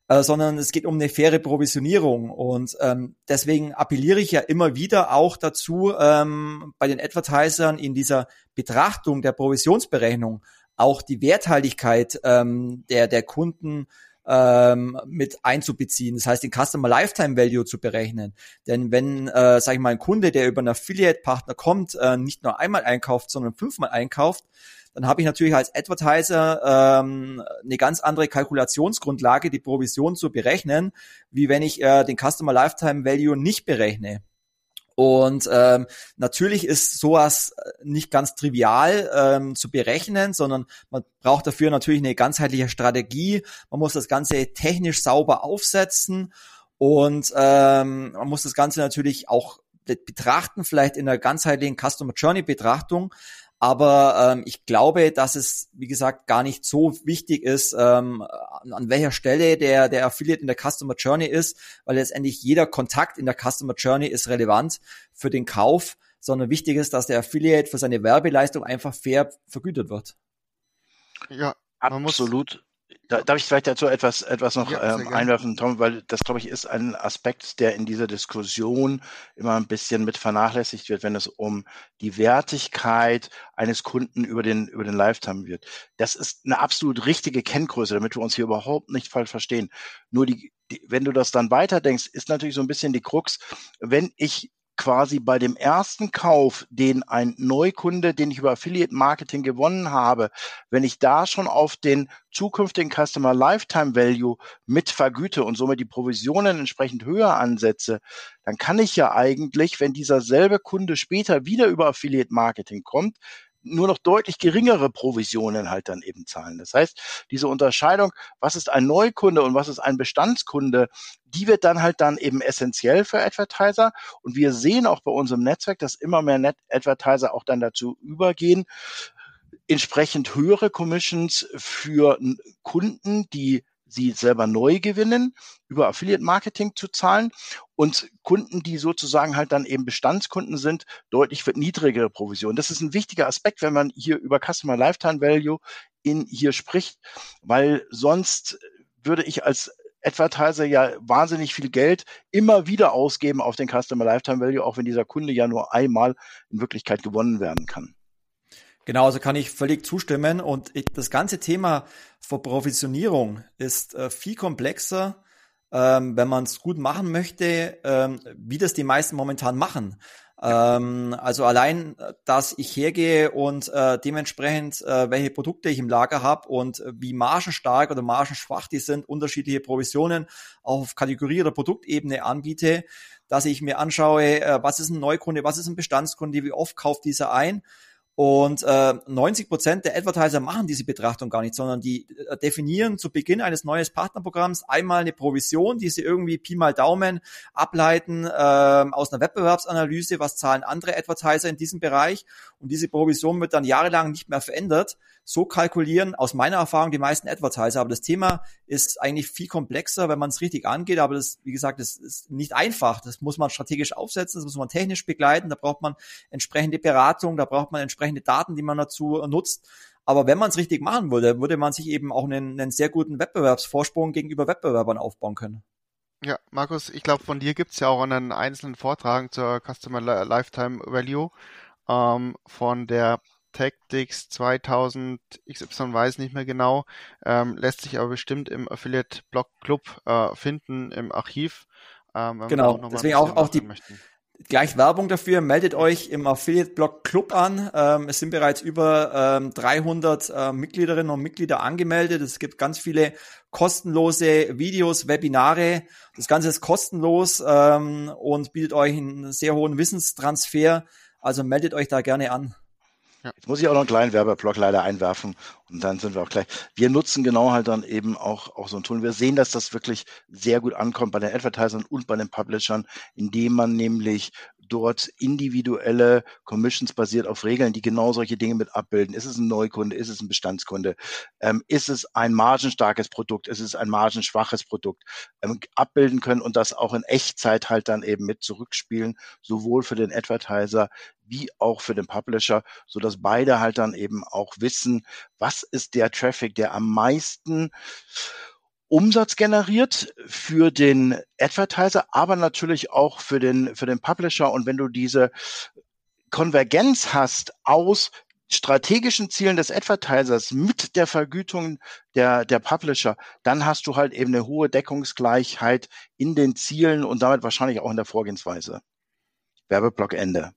äh, sondern es geht um eine faire Provisionierung. Und ähm, deswegen appelliere ich ja immer wieder auch dazu, ähm, bei den Advertisern in dieser Betrachtung der Provisionsberechnung auch die Werthaltigkeit ähm, der, der Kunden ähm, mit einzubeziehen. Das heißt, den Customer Lifetime Value zu berechnen. Denn wenn, äh, sage ich mal, ein Kunde, der über einen Affiliate-Partner kommt, äh, nicht nur einmal einkauft, sondern fünfmal einkauft, dann habe ich natürlich als Advertiser ähm, eine ganz andere Kalkulationsgrundlage, die Provision zu berechnen, wie wenn ich äh, den Customer Lifetime Value nicht berechne. Und ähm, natürlich ist sowas äh, nicht ganz trivial ähm, zu berechnen, sondern man braucht dafür natürlich eine ganzheitliche Strategie. Man muss das Ganze technisch sauber aufsetzen und ähm, man muss das Ganze natürlich auch betrachten, vielleicht in einer ganzheitlichen Customer Journey Betrachtung. Aber ähm, ich glaube, dass es, wie gesagt, gar nicht so wichtig ist, ähm, an welcher Stelle der, der Affiliate in der Customer Journey ist, weil letztendlich jeder Kontakt in der Customer Journey ist relevant für den Kauf, sondern wichtig ist, dass der Affiliate für seine Werbeleistung einfach fair vergütet wird. Ja, absolut. Da, darf ich vielleicht dazu etwas, etwas noch ja, ähm, einwerfen, Tom, weil das, glaube ich, ist ein Aspekt, der in dieser Diskussion immer ein bisschen mit vernachlässigt wird, wenn es um die Wertigkeit eines Kunden über den, über den Lifetime wird. Das ist eine absolut richtige Kenngröße, damit wir uns hier überhaupt nicht falsch verstehen. Nur die, die wenn du das dann weiterdenkst, ist natürlich so ein bisschen die Krux, wenn ich quasi bei dem ersten Kauf, den ein Neukunde, den ich über Affiliate Marketing gewonnen habe, wenn ich da schon auf den zukünftigen Customer Lifetime Value mit vergüte und somit die Provisionen entsprechend höher ansetze, dann kann ich ja eigentlich, wenn dieser selbe Kunde später wieder über Affiliate Marketing kommt, nur noch deutlich geringere Provisionen halt dann eben zahlen. Das heißt, diese Unterscheidung, was ist ein Neukunde und was ist ein Bestandskunde, die wird dann halt dann eben essentiell für Advertiser. Und wir sehen auch bei unserem Netzwerk, dass immer mehr Net Advertiser auch dann dazu übergehen, entsprechend höhere Commissions für Kunden, die sie selber neu gewinnen, über Affiliate Marketing zu zahlen und Kunden, die sozusagen halt dann eben Bestandskunden sind, deutlich für niedrigere Provision. Das ist ein wichtiger Aspekt, wenn man hier über Customer Lifetime Value in hier spricht, weil sonst würde ich als Advertiser ja wahnsinnig viel Geld immer wieder ausgeben auf den Customer Lifetime Value, auch wenn dieser Kunde ja nur einmal in Wirklichkeit gewonnen werden kann. Genau, also kann ich völlig zustimmen. Und das ganze Thema Verprovisionierung ist äh, viel komplexer, ähm, wenn man es gut machen möchte, ähm, wie das die meisten momentan machen. Ähm, also allein, dass ich hergehe und äh, dementsprechend, äh, welche Produkte ich im Lager habe und äh, wie margenstark oder margenschwach die sind, unterschiedliche Provisionen auf Kategorie- oder Produktebene anbiete, dass ich mir anschaue, äh, was ist ein Neukunde, was ist ein Bestandskunde, wie oft kauft dieser ein und äh, 90 Prozent der Advertiser machen diese Betrachtung gar nicht, sondern die äh, definieren zu Beginn eines neuen Partnerprogramms einmal eine Provision, die sie irgendwie Pi mal Daumen ableiten äh, aus einer Wettbewerbsanalyse, was zahlen andere Advertiser in diesem Bereich. Und diese Provision wird dann jahrelang nicht mehr verändert. So kalkulieren aus meiner Erfahrung die meisten Advertiser. Aber das Thema ist eigentlich viel komplexer, wenn man es richtig angeht. Aber das, wie gesagt, das ist nicht einfach. Das muss man strategisch aufsetzen, das muss man technisch begleiten. Da braucht man entsprechende Beratung, da braucht man entsprechende Daten, die man dazu nutzt. Aber wenn man es richtig machen würde, würde man sich eben auch einen, einen sehr guten Wettbewerbsvorsprung gegenüber Wettbewerbern aufbauen können. Ja, Markus, ich glaube, von dir gibt es ja auch einen einzelnen Vortrag zur Customer Lifetime Value ähm, von der Tactics 2000 XY weiß nicht mehr genau, ähm, lässt sich aber bestimmt im Affiliate Blog Club äh, finden im Archiv. Ähm, genau, deswegen auch, auch die, möchten. Gleich Werbung dafür, meldet euch im Affiliate-Blog Club an. Ähm, es sind bereits über ähm, 300 äh, Mitgliederinnen und Mitglieder angemeldet. Es gibt ganz viele kostenlose Videos, Webinare. Das Ganze ist kostenlos ähm, und bietet euch einen sehr hohen Wissenstransfer. Also meldet euch da gerne an. Ja. Jetzt muss ich auch noch einen kleinen Werbeblock leider einwerfen und dann sind wir auch gleich. Wir nutzen genau halt dann eben auch, auch so ein Tool. Wir sehen, dass das wirklich sehr gut ankommt bei den Advertisern und bei den Publishern, indem man nämlich dort individuelle Commissions basiert auf Regeln, die genau solche Dinge mit abbilden. Ist es ein Neukunde? Ist es ein Bestandskunde? Ähm, ist es ein margenstarkes Produkt? Ist es ein margenschwaches Produkt? Ähm, abbilden können und das auch in Echtzeit halt dann eben mit zurückspielen, sowohl für den Advertiser wie auch für den Publisher, so dass beide halt dann eben auch wissen, was ist der Traffic, der am meisten Umsatz generiert für den Advertiser, aber natürlich auch für den, für den Publisher. Und wenn du diese Konvergenz hast aus strategischen Zielen des Advertisers mit der Vergütung der, der Publisher, dann hast du halt eben eine hohe Deckungsgleichheit in den Zielen und damit wahrscheinlich auch in der Vorgehensweise. Werbeblock Ende.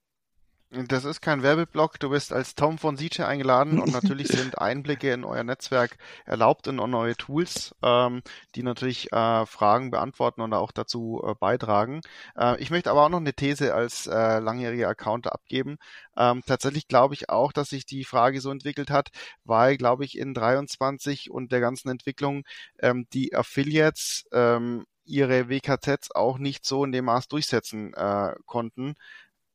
Das ist kein Werbeblock. Du bist als Tom von Siege eingeladen und natürlich (laughs) sind Einblicke in euer Netzwerk erlaubt in neue Tools, ähm, die natürlich äh, Fragen beantworten und auch dazu äh, beitragen. Äh, ich möchte aber auch noch eine These als äh, langjähriger Account abgeben. Ähm, tatsächlich glaube ich auch, dass sich die Frage so entwickelt hat, weil, glaube ich, in 23 und der ganzen Entwicklung ähm, die Affiliates ähm, ihre WKZs auch nicht so in dem Maß durchsetzen äh, konnten,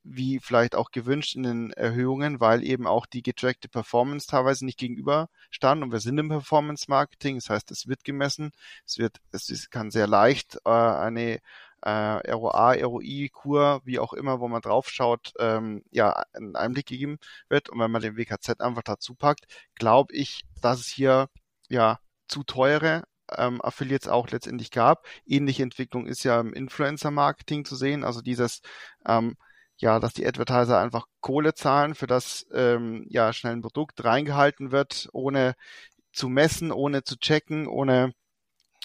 wie vielleicht auch gewünscht in den Erhöhungen, weil eben auch die getrackte Performance teilweise nicht gegenüber stand und wir sind im Performance Marketing, das heißt, es wird gemessen, es wird, es kann sehr leicht äh, eine äh, ROA, ROI-Kur, wie auch immer, wo man draufschaut, ähm, ja, einen Einblick gegeben wird. Und wenn man den WKZ einfach dazu packt, glaube ich, dass es hier ja zu teure ähm, Affiliates auch letztendlich gab. Ähnliche Entwicklung ist ja im Influencer-Marketing zu sehen, also dieses ähm, ja, dass die Advertiser einfach Kohle zahlen, für das ähm, ja schnell ein Produkt reingehalten wird, ohne zu messen, ohne zu checken, ohne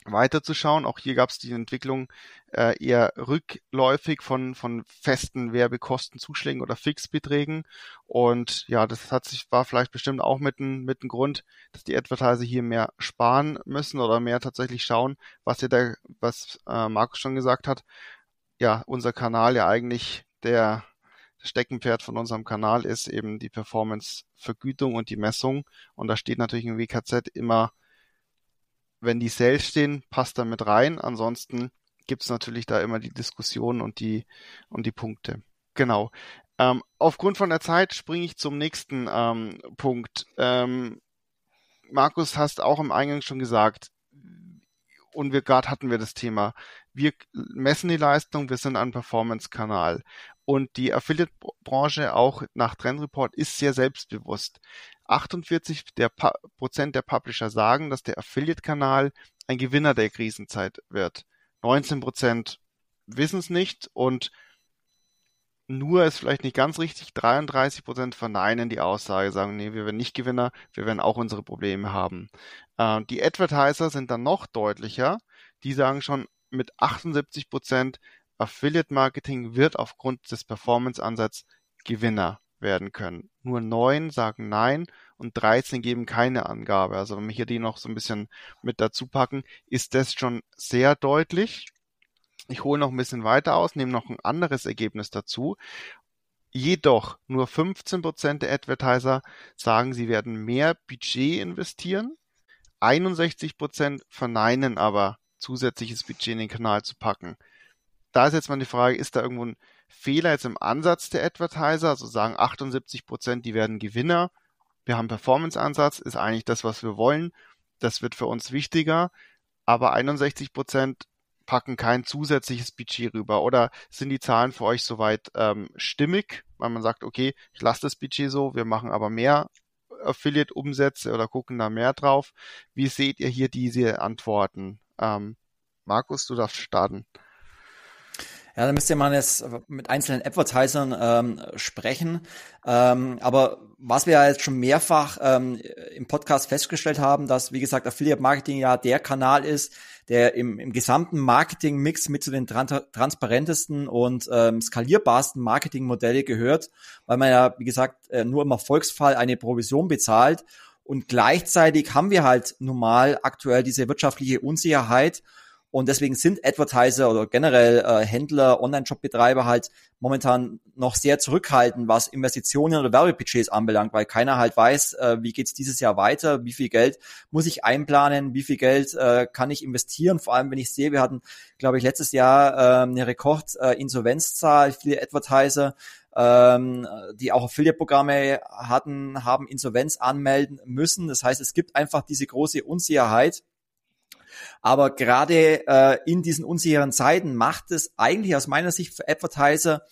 weiterzuschauen. Auch hier gab es die Entwicklung äh, eher rückläufig von, von festen Werbekostenzuschlägen oder Fixbeträgen. Und ja, das hat sich, war vielleicht bestimmt auch mit ein, mit ein Grund, dass die Advertiser hier mehr sparen müssen oder mehr tatsächlich schauen, was ihr da, was äh, Markus schon gesagt hat. Ja, unser Kanal ja eigentlich der Steckenpferd von unserem Kanal ist eben die Performance-Vergütung und die Messung. Und da steht natürlich im WKZ immer, wenn die Sales stehen, passt da mit rein. Ansonsten gibt es natürlich da immer die Diskussionen und die, und die Punkte. Genau. Ähm, aufgrund von der Zeit springe ich zum nächsten ähm, Punkt. Ähm, Markus, hast auch im Eingang schon gesagt, und wir gerade hatten wir das Thema. Wir messen die Leistung, wir sind ein Performance-Kanal. Und die Affiliate-Branche auch nach Trend Report ist sehr selbstbewusst. 48 der Prozent der Publisher sagen, dass der Affiliate-Kanal ein Gewinner der Krisenzeit wird. 19 Prozent wissen es nicht und nur ist vielleicht nicht ganz richtig, 33 Prozent verneinen die Aussage, sagen, nee, wir werden nicht Gewinner, wir werden auch unsere Probleme haben. Äh, die Advertiser sind dann noch deutlicher, die sagen schon mit 78 Prozent, Affiliate Marketing wird aufgrund des Performance-Ansatzes Gewinner werden können. Nur neun sagen nein und 13 geben keine Angabe. Also wenn wir hier die noch so ein bisschen mit dazu packen, ist das schon sehr deutlich. Ich hole noch ein bisschen weiter aus, nehme noch ein anderes Ergebnis dazu. Jedoch nur 15% der Advertiser sagen, sie werden mehr Budget investieren. 61% verneinen aber, zusätzliches Budget in den Kanal zu packen. Da ist jetzt mal die Frage, ist da irgendwo ein Fehler jetzt im Ansatz der Advertiser? Also sagen 78%, die werden Gewinner. Wir haben Performance-Ansatz, ist eigentlich das, was wir wollen. Das wird für uns wichtiger. Aber 61% packen kein zusätzliches Budget rüber? Oder sind die Zahlen für euch soweit ähm, stimmig, weil man sagt, okay, ich lasse das Budget so, wir machen aber mehr Affiliate-Umsätze oder gucken da mehr drauf? Wie seht ihr hier diese Antworten? Ähm, Markus, du darfst starten. Ja, da müsste man jetzt mit einzelnen Advertisern ähm, sprechen. Ähm, aber was wir ja jetzt schon mehrfach ähm, im Podcast festgestellt haben, dass, wie gesagt, Affiliate Marketing ja der Kanal ist, der im, im gesamten Marketing-Mix mit zu den tran transparentesten und ähm, skalierbarsten Marketingmodelle gehört, weil man ja, wie gesagt, äh, nur im Erfolgsfall eine Provision bezahlt. Und gleichzeitig haben wir halt normal aktuell diese wirtschaftliche Unsicherheit und deswegen sind Advertiser oder generell äh, Händler, Online-Shop-Betreiber halt momentan noch sehr zurückhaltend, was Investitionen oder Werbebudgets anbelangt, weil keiner halt weiß, äh, wie geht's dieses Jahr weiter, wie viel Geld muss ich einplanen, wie viel Geld äh, kann ich investieren. Vor allem, wenn ich sehe, wir hatten, glaube ich, letztes Jahr äh, eine Rekord-Insolvenzzahl, äh, viele Advertiser, ähm, die auch Affiliate-Programme hatten, haben Insolvenz anmelden müssen. Das heißt, es gibt einfach diese große Unsicherheit aber gerade äh, in diesen unsicheren Zeiten macht es eigentlich aus meiner Sicht für Advertiser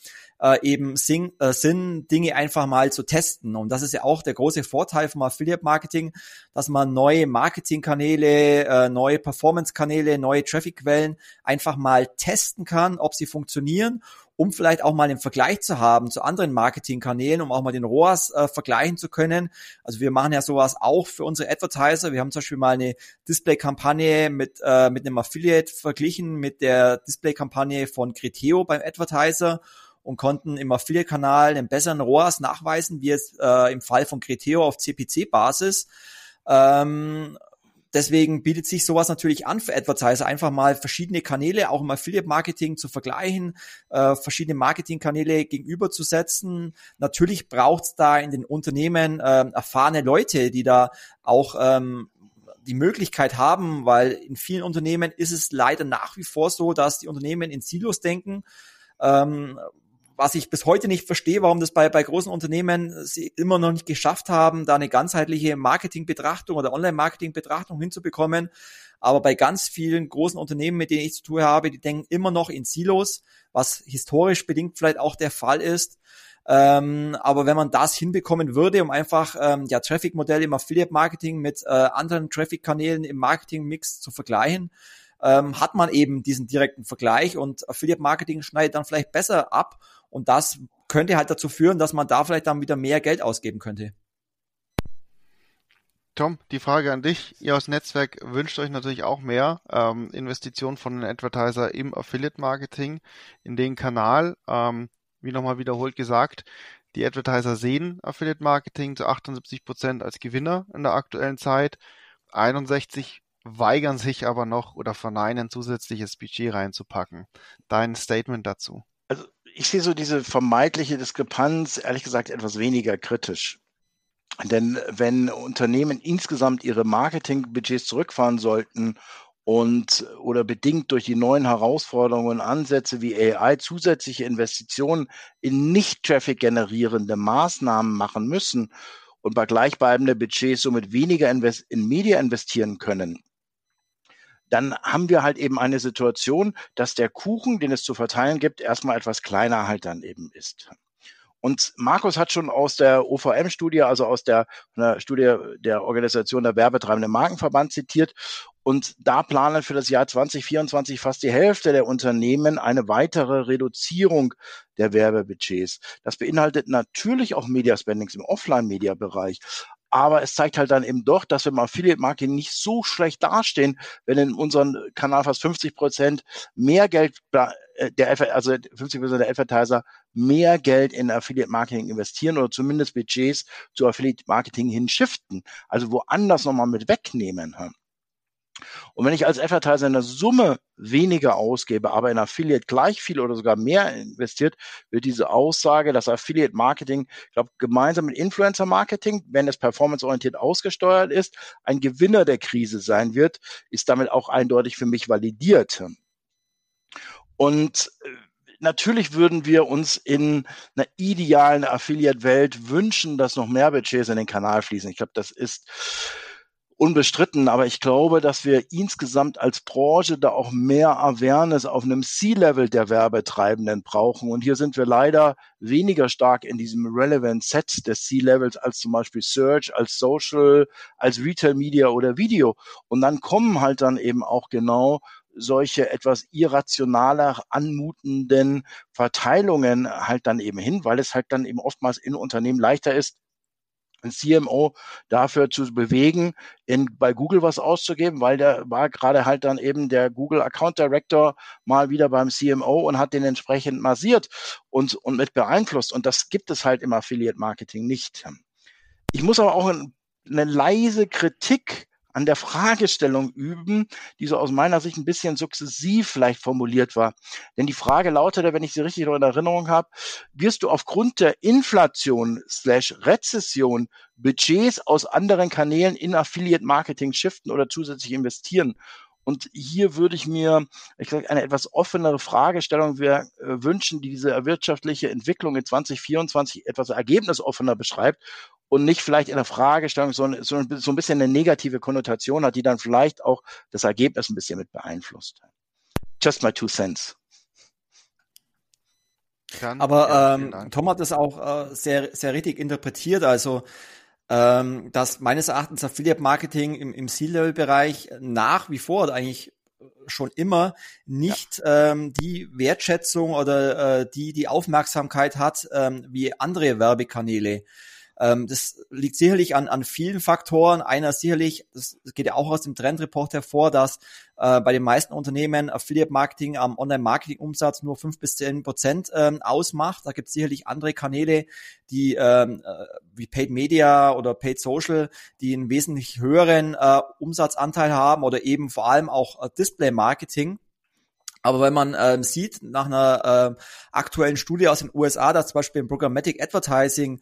äh, eben Sinn, äh, Sinn, Dinge einfach mal zu testen. Und das ist ja auch der große Vorteil vom Affiliate Marketing, dass man neue Marketingkanäle, äh, neue Performance-Kanäle, neue Traffic-Quellen einfach mal testen kann, ob sie funktionieren um vielleicht auch mal einen Vergleich zu haben zu anderen Marketingkanälen, um auch mal den ROAS äh, vergleichen zu können. Also wir machen ja sowas auch für unsere Advertiser. Wir haben zum Beispiel mal eine Display-Kampagne mit, äh, mit einem Affiliate verglichen mit der Display-Kampagne von Criteo beim Advertiser und konnten im Affiliate-Kanal einen besseren ROAS nachweisen, wie es äh, im Fall von Criteo auf CPC-Basis. Ähm, Deswegen bietet sich sowas natürlich an für Advertiser, einfach mal verschiedene Kanäle auch im Affiliate-Marketing zu vergleichen, äh, verschiedene Marketingkanäle gegenüberzusetzen. Natürlich braucht es da in den Unternehmen äh, erfahrene Leute, die da auch ähm, die Möglichkeit haben, weil in vielen Unternehmen ist es leider nach wie vor so, dass die Unternehmen in Silos denken. Ähm, was ich bis heute nicht verstehe, warum das bei, bei großen Unternehmen sie immer noch nicht geschafft haben, da eine ganzheitliche Marketingbetrachtung oder Online-Marketing-Betrachtung hinzubekommen. Aber bei ganz vielen großen Unternehmen, mit denen ich zu tun habe, die denken immer noch in Silos, was historisch bedingt vielleicht auch der Fall ist. Ähm, aber wenn man das hinbekommen würde, um einfach ähm, ja Traffic-Modelle im Affiliate-Marketing mit äh, anderen Traffic-Kanälen im Marketing-Mix zu vergleichen, ähm, hat man eben diesen direkten Vergleich und Affiliate-Marketing schneidet dann vielleicht besser ab und das könnte halt dazu führen, dass man da vielleicht dann wieder mehr Geld ausgeben könnte. Tom, die Frage an dich. Ihr aus Netzwerk wünscht euch natürlich auch mehr ähm, Investitionen von den Advertiser im Affiliate-Marketing, in den Kanal. Ähm, wie nochmal wiederholt gesagt, die Advertiser sehen Affiliate-Marketing zu 78 Prozent als Gewinner in der aktuellen Zeit. 61 weigern sich aber noch oder verneinen, zusätzliches Budget reinzupacken. Dein Statement dazu? Ich sehe so diese vermeintliche Diskrepanz ehrlich gesagt etwas weniger kritisch. Denn wenn Unternehmen insgesamt ihre Marketingbudgets zurückfahren sollten und oder bedingt durch die neuen Herausforderungen und Ansätze wie AI zusätzliche Investitionen in nicht Traffic generierende Maßnahmen machen müssen und bei gleichbleibender Budgets somit weniger in Media investieren können, dann haben wir halt eben eine Situation, dass der Kuchen, den es zu verteilen gibt, erstmal etwas kleiner halt dann eben ist. Und Markus hat schon aus der OVM-Studie, also aus der, der Studie der Organisation der Werbetreibenden Markenverband zitiert. Und da planen für das Jahr 2024 fast die Hälfte der Unternehmen eine weitere Reduzierung der Werbebudgets. Das beinhaltet natürlich auch Media Spendings im Offline-Media-Bereich. Aber es zeigt halt dann eben doch, dass wir im Affiliate-Marketing nicht so schlecht dastehen, wenn in unserem Kanal fast 50 Prozent mehr Geld äh, der, also 50 Prozent der Advertiser mehr Geld in Affiliate-Marketing investieren oder zumindest Budgets zu Affiliate-Marketing hinschiften. Also woanders nochmal mit wegnehmen. Und wenn ich als Advertiser in der Summe weniger ausgebe, aber in Affiliate gleich viel oder sogar mehr investiert, wird diese Aussage, dass Affiliate Marketing, ich glaube, gemeinsam mit Influencer Marketing, wenn es performanceorientiert ausgesteuert ist, ein Gewinner der Krise sein wird, ist damit auch eindeutig für mich validiert. Und äh, natürlich würden wir uns in einer idealen Affiliate-Welt wünschen, dass noch mehr Budgets in den Kanal fließen. Ich glaube, das ist unbestritten, aber ich glaube, dass wir insgesamt als Branche da auch mehr Awareness auf einem C-Level der Werbetreibenden brauchen. Und hier sind wir leider weniger stark in diesem Relevant Set des C-Levels als zum Beispiel Search, als Social, als Retail Media oder Video. Und dann kommen halt dann eben auch genau solche etwas irrationaler anmutenden Verteilungen halt dann eben hin, weil es halt dann eben oftmals in Unternehmen leichter ist, ein CMO dafür zu bewegen, in, bei Google was auszugeben, weil der war gerade halt dann eben der Google Account Director mal wieder beim CMO und hat den entsprechend massiert und, und mit beeinflusst. Und das gibt es halt im Affiliate Marketing nicht. Ich muss aber auch eine leise Kritik an der Fragestellung üben, die so aus meiner Sicht ein bisschen sukzessiv vielleicht formuliert war. Denn die Frage lautete, wenn ich sie richtig noch in Erinnerung habe, wirst du aufgrund der Inflation slash Rezession Budgets aus anderen Kanälen in Affiliate Marketing shiften oder zusätzlich investieren? Und hier würde ich mir ich sag, eine etwas offenere Fragestellung wir, äh, wünschen, die diese wirtschaftliche Entwicklung in 2024 etwas ergebnisoffener beschreibt und nicht vielleicht in der Fragestellung so, so, so ein bisschen eine negative Konnotation hat, die dann vielleicht auch das Ergebnis ein bisschen mit beeinflusst. Just my two cents. Kann, Aber ja, ähm, Tom hat das auch äh, sehr, sehr richtig interpretiert. Also ähm, dass meines Erachtens Affiliate Marketing im, im C-Level-Bereich nach wie vor oder eigentlich schon immer nicht ja. ähm, die Wertschätzung oder äh, die die Aufmerksamkeit hat ähm, wie andere Werbekanäle. Ähm, das liegt sicherlich an, an vielen Faktoren. Einer sicherlich, das geht ja auch aus dem Trendreport hervor, dass äh, bei den meisten Unternehmen Affiliate Marketing am Online-Marketing-Umsatz nur fünf bis zehn Prozent ähm, ausmacht. Da gibt es sicherlich andere Kanäle, die ähm, äh, wie Paid Media oder Paid Social, die einen wesentlich höheren äh, Umsatzanteil haben oder eben vor allem auch äh, Display Marketing. Aber wenn man ähm, sieht, nach einer äh, aktuellen Studie aus den USA, dass zum Beispiel im Programmatic Advertising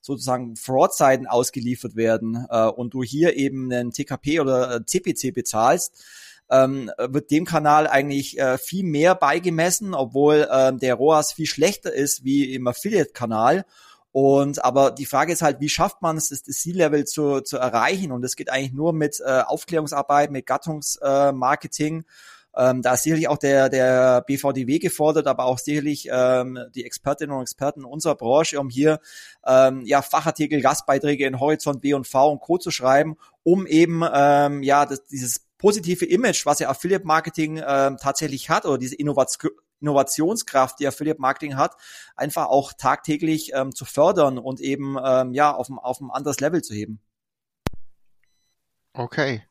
sozusagen Fraud-Seiten ausgeliefert werden äh, und du hier eben einen TKP oder CPC äh, bezahlst, ähm, wird dem Kanal eigentlich äh, viel mehr beigemessen, obwohl äh, der ROAS viel schlechter ist wie im Affiliate-Kanal. Und aber die Frage ist halt, wie schafft man es, das C-Level zu, zu erreichen? Und das geht eigentlich nur mit äh, Aufklärungsarbeit, mit Gattungsmarketing. Äh, ähm, da ist sicherlich auch der, der BVDW gefordert, aber auch sicherlich ähm, die Expertinnen und Experten unserer Branche, um hier ähm, ja, Fachartikel, Gastbeiträge in Horizont B und V und Co. zu schreiben, um eben ähm, ja das, dieses positive Image, was ja Affiliate Marketing ähm, tatsächlich hat, oder diese Innovation Innovationskraft, die Affiliate Marketing hat, einfach auch tagtäglich ähm, zu fördern und eben ähm, ja auf ein, auf ein anderes Level zu heben. Okay,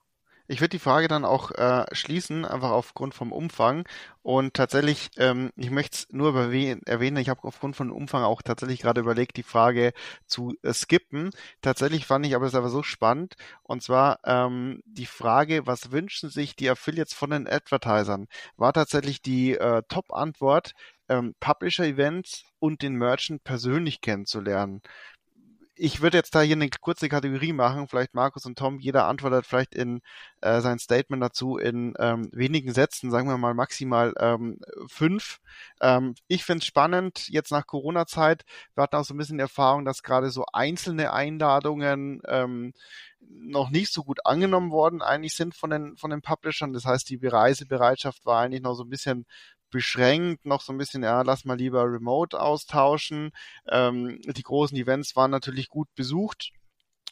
ich würde die Frage dann auch äh, schließen, einfach aufgrund vom Umfang. Und tatsächlich, ähm, ich möchte es nur erwähnen, ich habe aufgrund von Umfang auch tatsächlich gerade überlegt, die Frage zu äh, skippen. Tatsächlich fand ich aber es aber so spannend. Und zwar ähm, die Frage, was wünschen sich die Affiliates von den Advertisern? War tatsächlich die äh, Top-Antwort, ähm, Publisher-Events und den Merchant persönlich kennenzulernen ich würde jetzt da hier eine kurze Kategorie machen, vielleicht Markus und Tom, jeder antwortet vielleicht in äh, sein Statement dazu in ähm, wenigen Sätzen, sagen wir mal maximal ähm, fünf. Ähm, ich finde es spannend, jetzt nach Corona-Zeit, wir hatten auch so ein bisschen Erfahrung, dass gerade so einzelne Einladungen ähm, noch nicht so gut angenommen worden eigentlich sind von den, von den Publishern. Das heißt, die Reisebereitschaft war eigentlich noch so ein bisschen beschränkt, noch so ein bisschen, ja, lass mal lieber remote austauschen. Ähm, die großen Events waren natürlich gut besucht.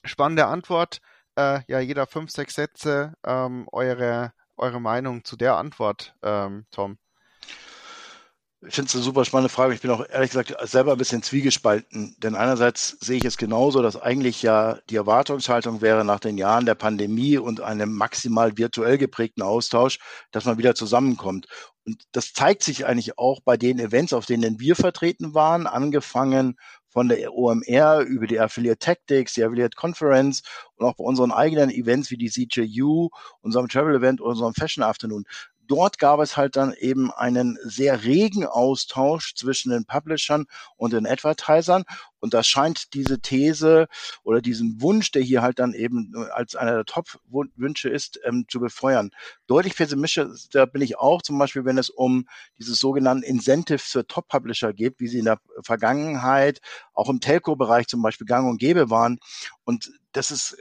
Spannende Antwort. Äh, ja, jeder fünf, sechs Sätze. Ähm, eure, eure Meinung zu der Antwort, ähm, Tom. Ich finde es eine super spannende Frage. Ich bin auch ehrlich gesagt selber ein bisschen zwiegespalten, denn einerseits sehe ich es genauso, dass eigentlich ja die Erwartungshaltung wäre nach den Jahren der Pandemie und einem maximal virtuell geprägten Austausch, dass man wieder zusammenkommt. Und das zeigt sich eigentlich auch bei den Events, auf denen wir vertreten waren, angefangen von der OMR über die Affiliate Tactics, die Affiliate Conference und auch bei unseren eigenen Events wie die CJU, unserem Travel Event, unserem Fashion Afternoon dort gab es halt dann eben einen sehr regen Austausch zwischen den Publishern und den Advertisern. Und das scheint diese These oder diesen Wunsch, der hier halt dann eben als einer der Top-Wünsche ist, ähm, zu befeuern. Deutlich pessimistischer bin ich auch, zum Beispiel, wenn es um diese sogenannten Incentives für Top-Publisher geht, wie sie in der Vergangenheit auch im Telco-Bereich zum Beispiel gang und gäbe waren. Und das ist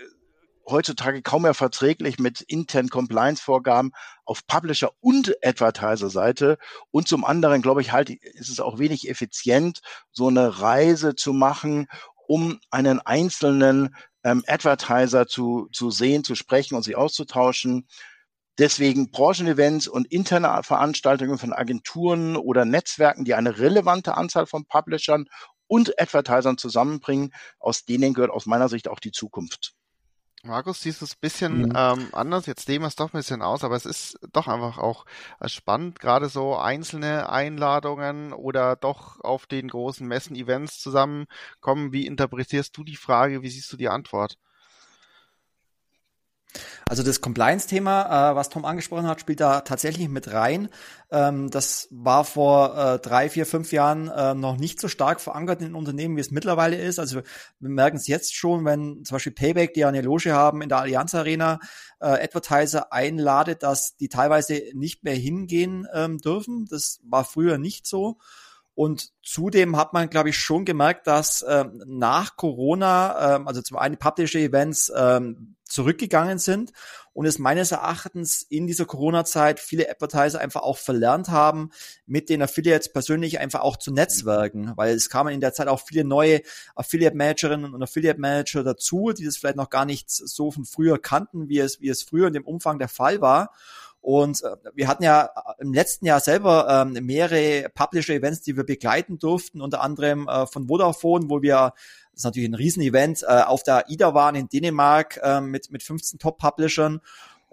heutzutage kaum mehr verträglich mit internen Compliance-Vorgaben auf Publisher- und Advertiser-Seite. Und zum anderen, glaube ich, halt, ist es auch wenig effizient, so eine Reise zu machen, um einen einzelnen ähm, Advertiser zu, zu sehen, zu sprechen und sich auszutauschen. Deswegen Branchenevents und interne Veranstaltungen von Agenturen oder Netzwerken, die eine relevante Anzahl von Publishern und Advertisern zusammenbringen, aus denen gehört aus meiner Sicht auch die Zukunft. Markus, siehst du es ein bisschen mhm. ähm, anders. Jetzt nehmen wir es doch ein bisschen aus, aber es ist doch einfach auch äh, spannend, gerade so einzelne Einladungen oder doch auf den großen Messen-Events zusammenkommen. Wie interpretierst du die Frage? Wie siehst du die Antwort? Also das Compliance-Thema, äh, was Tom angesprochen hat, spielt da tatsächlich mit rein. Ähm, das war vor äh, drei, vier, fünf Jahren äh, noch nicht so stark verankert in Unternehmen, wie es mittlerweile ist. Also wir merken es jetzt schon, wenn zum Beispiel Payback, die eine Loge haben in der Allianz Arena, äh, Advertiser einladet, dass die teilweise nicht mehr hingehen ähm, dürfen. Das war früher nicht so. Und zudem hat man, glaube ich, schon gemerkt, dass ähm, nach Corona, ähm, also zum einen Publisher Events ähm, zurückgegangen sind und es meines Erachtens in dieser Corona-Zeit viele Advertiser einfach auch verlernt haben, mit den Affiliates persönlich einfach auch zu netzwerken, weil es kamen in der Zeit auch viele neue Affiliate-Managerinnen und Affiliate-Manager dazu, die das vielleicht noch gar nicht so von früher kannten, wie es, wie es früher in dem Umfang der Fall war. Und äh, wir hatten ja äh, im letzten Jahr selber ähm, mehrere Publisher-Events, die wir begleiten durften, unter anderem äh, von Vodafone, wo wir das ist natürlich ein Riesenevent, äh, auf der IDA waren in Dänemark äh, mit, mit 15 Top-Publishern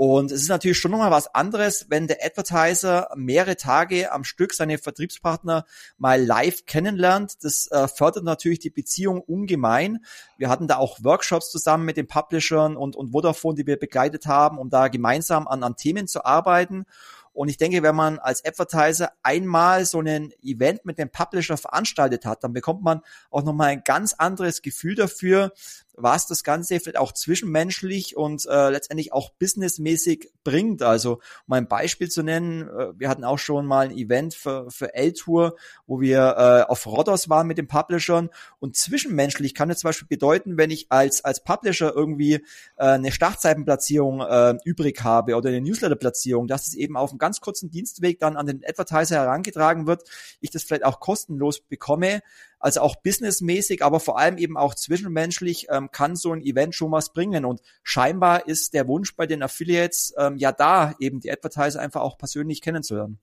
und es ist natürlich schon nochmal was anderes, wenn der Advertiser mehrere Tage am Stück seine Vertriebspartner mal live kennenlernt. Das äh, fördert natürlich die Beziehung ungemein. Wir hatten da auch Workshops zusammen mit den Publishern und, und Vodafone, die wir begleitet haben, um da gemeinsam an, an Themen zu arbeiten. Und ich denke, wenn man als Advertiser einmal so ein Event mit dem Publisher veranstaltet hat, dann bekommt man auch nochmal ein ganz anderes Gefühl dafür, was das Ganze vielleicht auch zwischenmenschlich und äh, letztendlich auch businessmäßig bringt. Also um ein Beispiel zu nennen, äh, wir hatten auch schon mal ein Event für, für L-Tour, wo wir äh, auf Rodos waren mit den Publishern und zwischenmenschlich kann es zum Beispiel bedeuten, wenn ich als, als Publisher irgendwie äh, eine Startseitenplatzierung äh, übrig habe oder eine Newsletterplatzierung, dass es eben auf einem ganz kurzen Dienstweg dann an den Advertiser herangetragen wird, ich das vielleicht auch kostenlos bekomme, also auch businessmäßig, aber vor allem eben auch zwischenmenschlich ähm, kann so ein Event schon was bringen. Und scheinbar ist der Wunsch bei den Affiliates ähm, ja da, eben die Advertiser einfach auch persönlich kennenzulernen.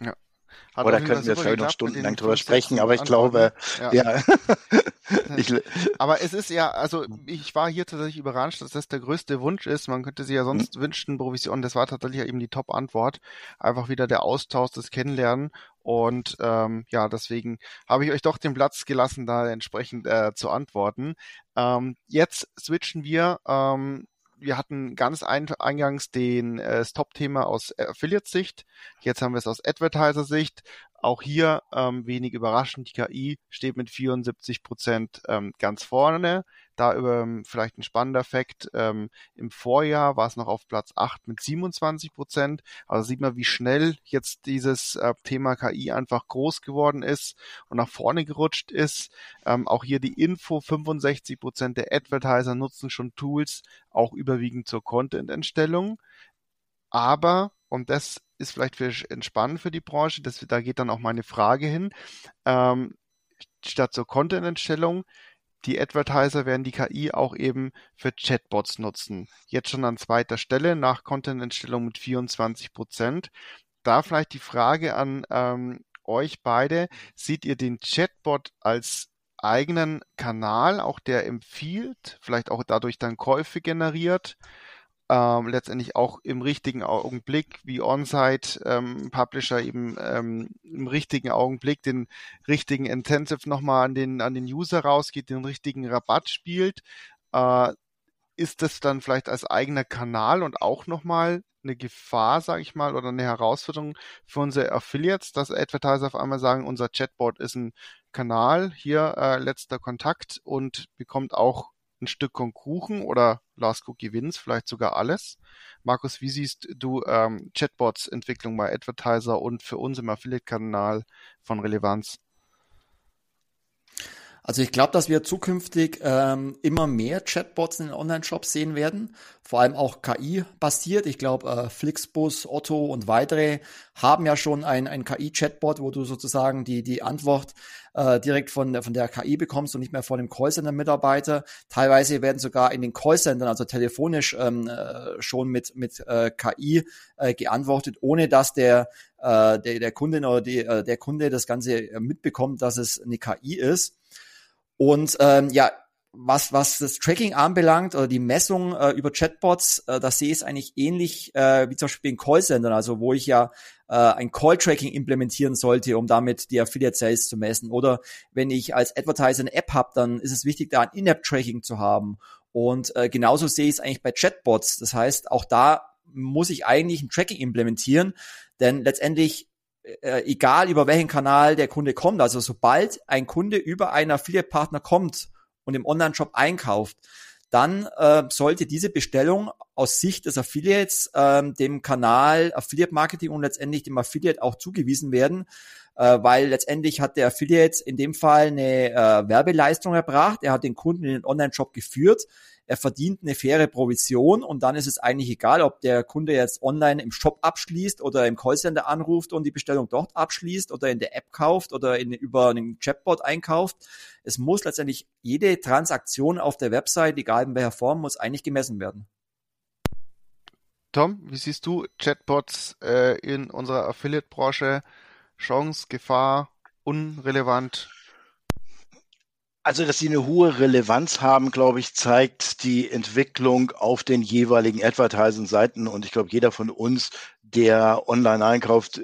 Ja. Hat Oder könnten wir vielleicht noch stundenlang drüber sprechen, aber ich glaube, ja. ja. (laughs) ich, aber es ist ja, also ich war hier tatsächlich überrascht, dass das der größte Wunsch ist. Man könnte sich ja sonst mhm. wünschen, Provision. Das war tatsächlich eben die Top-Antwort. Einfach wieder der Austausch, das Kennenlernen. Und ähm, ja, deswegen habe ich euch doch den Platz gelassen, da entsprechend äh, zu antworten. Ähm, jetzt switchen wir ähm, wir hatten ganz ein, eingangs den äh, Stop-Thema aus Affiliate-Sicht. Jetzt haben wir es aus Advertiser-Sicht. Auch hier ähm, wenig überraschend, die KI steht mit 74 Prozent ähm, ganz vorne. Da über ähm, vielleicht ein spannender Fakt, ähm, im Vorjahr war es noch auf Platz 8 mit 27 Prozent. Also sieht man, wie schnell jetzt dieses äh, Thema KI einfach groß geworden ist und nach vorne gerutscht ist. Ähm, auch hier die Info, 65 Prozent der Advertiser nutzen schon Tools, auch überwiegend zur Content-Entstellung. Aber, und das ist vielleicht für entspannend für die Branche, das, da geht dann auch meine Frage hin, ähm, statt zur Content-Entstellung die Advertiser werden die KI auch eben für Chatbots nutzen. Jetzt schon an zweiter Stelle nach Content-Entstellung mit 24 Prozent. Da vielleicht die Frage an ähm, euch beide. Seht ihr den Chatbot als eigenen Kanal, auch der empfiehlt, vielleicht auch dadurch dann Käufe generiert? Ähm, letztendlich auch im richtigen Augenblick, wie On-Site ähm, Publisher eben ähm, im richtigen Augenblick den richtigen Intensive nochmal an den, an den User rausgeht, den richtigen Rabatt spielt, äh, ist das dann vielleicht als eigener Kanal und auch nochmal eine Gefahr, sage ich mal, oder eine Herausforderung für unsere Affiliates, dass Advertiser auf einmal sagen, unser Chatbot ist ein Kanal, hier äh, letzter Kontakt und bekommt auch ein Stück Kuchen oder Last Cookie Wins, vielleicht sogar alles. Markus, wie siehst du ähm, Chatbots Entwicklung bei Advertiser und für uns im Affiliate-Kanal von Relevanz? Also ich glaube, dass wir zukünftig ähm, immer mehr Chatbots in den Online-Shops sehen werden, vor allem auch KI-basiert. Ich glaube, äh, Flixbus, Otto und weitere haben ja schon ein, ein KI-Chatbot, wo du sozusagen die, die Antwort äh, direkt von, von der KI bekommst und nicht mehr von dem Callcenter-Mitarbeiter. Teilweise werden sogar in den Callcentern, also telefonisch, ähm, äh, schon mit, mit äh, KI äh, geantwortet, ohne dass der, äh, der, der Kunde oder die, äh, der Kunde das Ganze äh, mitbekommt, dass es eine KI ist. Und ähm, ja, was, was das Tracking anbelangt oder die Messung äh, über Chatbots, äh, da sehe ich es eigentlich ähnlich äh, wie zum Beispiel in Callcentern, also wo ich ja äh, ein Call-Tracking implementieren sollte, um damit die Affiliate-Sales zu messen. Oder wenn ich als Advertiser eine App habe, dann ist es wichtig, da ein In-App-Tracking zu haben. Und äh, genauso sehe ich es eigentlich bei Chatbots. Das heißt, auch da muss ich eigentlich ein Tracking implementieren, denn letztendlich äh, egal über welchen Kanal der Kunde kommt, also sobald ein Kunde über einen Affiliate-Partner kommt und im Online-Shop einkauft, dann äh, sollte diese Bestellung aus Sicht des Affiliates ähm, dem Kanal Affiliate Marketing und letztendlich dem Affiliate auch zugewiesen werden, äh, weil letztendlich hat der Affiliate in dem Fall eine äh, Werbeleistung erbracht, er hat den Kunden in den Online-Shop geführt, er verdient eine faire Provision und dann ist es eigentlich egal, ob der Kunde jetzt online im Shop abschließt oder im Callcenter anruft und die Bestellung dort abschließt oder in der App kauft oder in, über einen Chatbot einkauft. Es muss letztendlich jede Transaktion auf der Website, egal in welcher Form, muss eigentlich gemessen werden. Tom, wie siehst du Chatbots äh, in unserer Affiliate-Branche? Chance, Gefahr, unrelevant? Also, dass sie eine hohe Relevanz haben, glaube ich, zeigt die Entwicklung auf den jeweiligen Advertising-Seiten. Und ich glaube, jeder von uns, der online einkauft,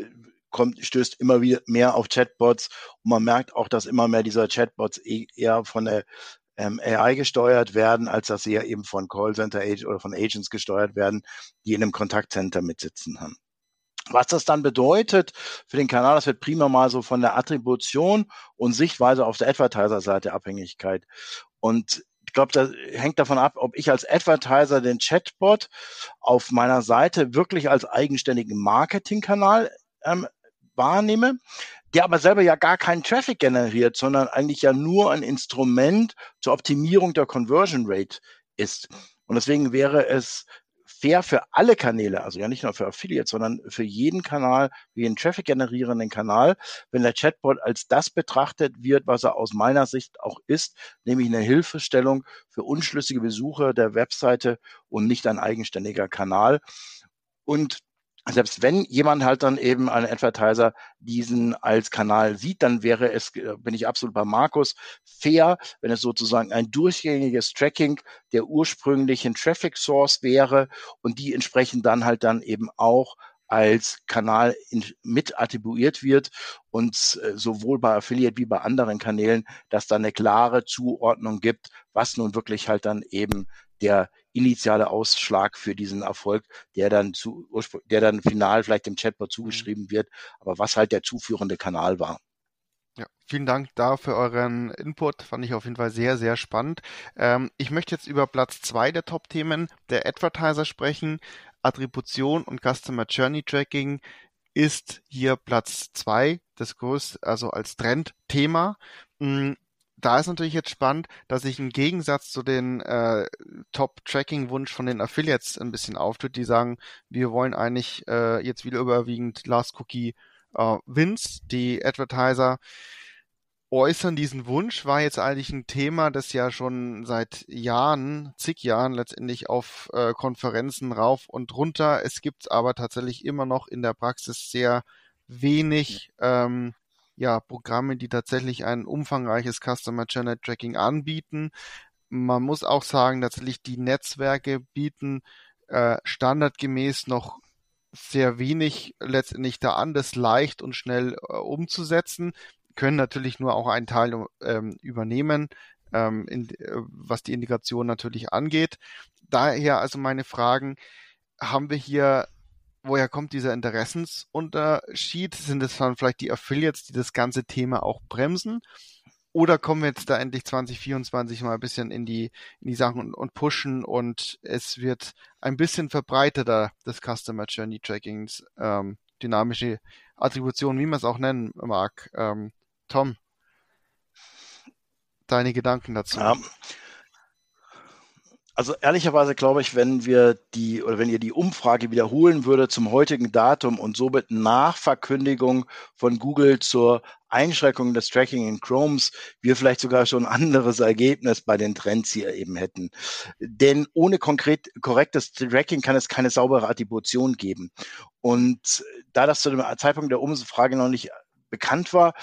kommt, stößt immer wieder mehr auf Chatbots. Und man merkt auch, dass immer mehr dieser Chatbots e-, eher von der ähm, AI gesteuert werden, als dass sie ja eben von Callcenter oder von Agents gesteuert werden, die in einem Kontaktcenter mitsitzen haben. Was das dann bedeutet für den Kanal, das wird prima mal so von der Attribution und Sichtweise auf der Advertiser-Seite Abhängigkeit. Und ich glaube, das hängt davon ab, ob ich als Advertiser den Chatbot auf meiner Seite wirklich als eigenständigen Marketingkanal ähm, wahrnehme, der aber selber ja gar keinen Traffic generiert, sondern eigentlich ja nur ein Instrument zur Optimierung der Conversion Rate ist. Und deswegen wäre es fair für alle Kanäle, also ja nicht nur für Affiliates, sondern für jeden Kanal, wie einen Traffic generierenden Kanal, wenn der Chatbot als das betrachtet wird, was er aus meiner Sicht auch ist, nämlich eine Hilfestellung für unschlüssige Besucher der Webseite und nicht ein eigenständiger Kanal. Und selbst wenn jemand halt dann eben ein Advertiser diesen als Kanal sieht, dann wäre es, äh, bin ich absolut bei Markus, fair, wenn es sozusagen ein durchgängiges Tracking der ursprünglichen Traffic Source wäre und die entsprechend dann halt dann eben auch als Kanal in, mit attribuiert wird und äh, sowohl bei Affiliate wie bei anderen Kanälen, dass da eine klare Zuordnung gibt, was nun wirklich halt dann eben der initiale Ausschlag für diesen Erfolg, der dann zu, der dann final vielleicht dem Chatbot zugeschrieben mhm. wird, aber was halt der zuführende Kanal war. Ja, vielen Dank da für euren Input. Fand ich auf jeden Fall sehr, sehr spannend. Ähm, ich möchte jetzt über Platz zwei der Top-Themen der Advertiser sprechen. Attribution und Customer Journey Tracking ist hier Platz zwei, das größte, also als Trendthema. Da ist natürlich jetzt spannend, dass sich im Gegensatz zu den äh, Top-Tracking-Wunsch von den Affiliates ein bisschen auftut, die sagen, wir wollen eigentlich äh, jetzt wieder überwiegend Last Cookie äh, Wins. Die Advertiser äußern diesen Wunsch, war jetzt eigentlich ein Thema, das ja schon seit Jahren, zig Jahren letztendlich auf äh, Konferenzen rauf und runter. Es gibt aber tatsächlich immer noch in der Praxis sehr wenig ähm, ja, Programme, die tatsächlich ein umfangreiches Customer Channel Tracking anbieten. Man muss auch sagen, tatsächlich die Netzwerke bieten äh, standardgemäß noch sehr wenig letztendlich da an, das leicht und schnell äh, umzusetzen, können natürlich nur auch einen Teil ähm, übernehmen, ähm, in, äh, was die Integration natürlich angeht. Daher also meine Fragen, haben wir hier woher kommt dieser Interessensunterschied? Sind es dann vielleicht die Affiliates, die das ganze Thema auch bremsen? Oder kommen wir jetzt da endlich 2024 mal ein bisschen in die, in die Sachen und, und pushen und es wird ein bisschen verbreiteter des Customer Journey Trackings, ähm, dynamische Attribution, wie man es auch nennen mag. Ähm, Tom, deine Gedanken dazu? Ja, also ehrlicherweise glaube ich, wenn wir die oder wenn ihr die Umfrage wiederholen würde zum heutigen Datum und somit Nachverkündigung von Google zur Einschränkung des Tracking in Chromes, wir vielleicht sogar schon ein anderes Ergebnis bei den Trends hier eben hätten. Denn ohne konkret korrektes Tracking kann es keine saubere Attribution geben. Und da das zu dem Zeitpunkt der Umfrage noch nicht bekannt war,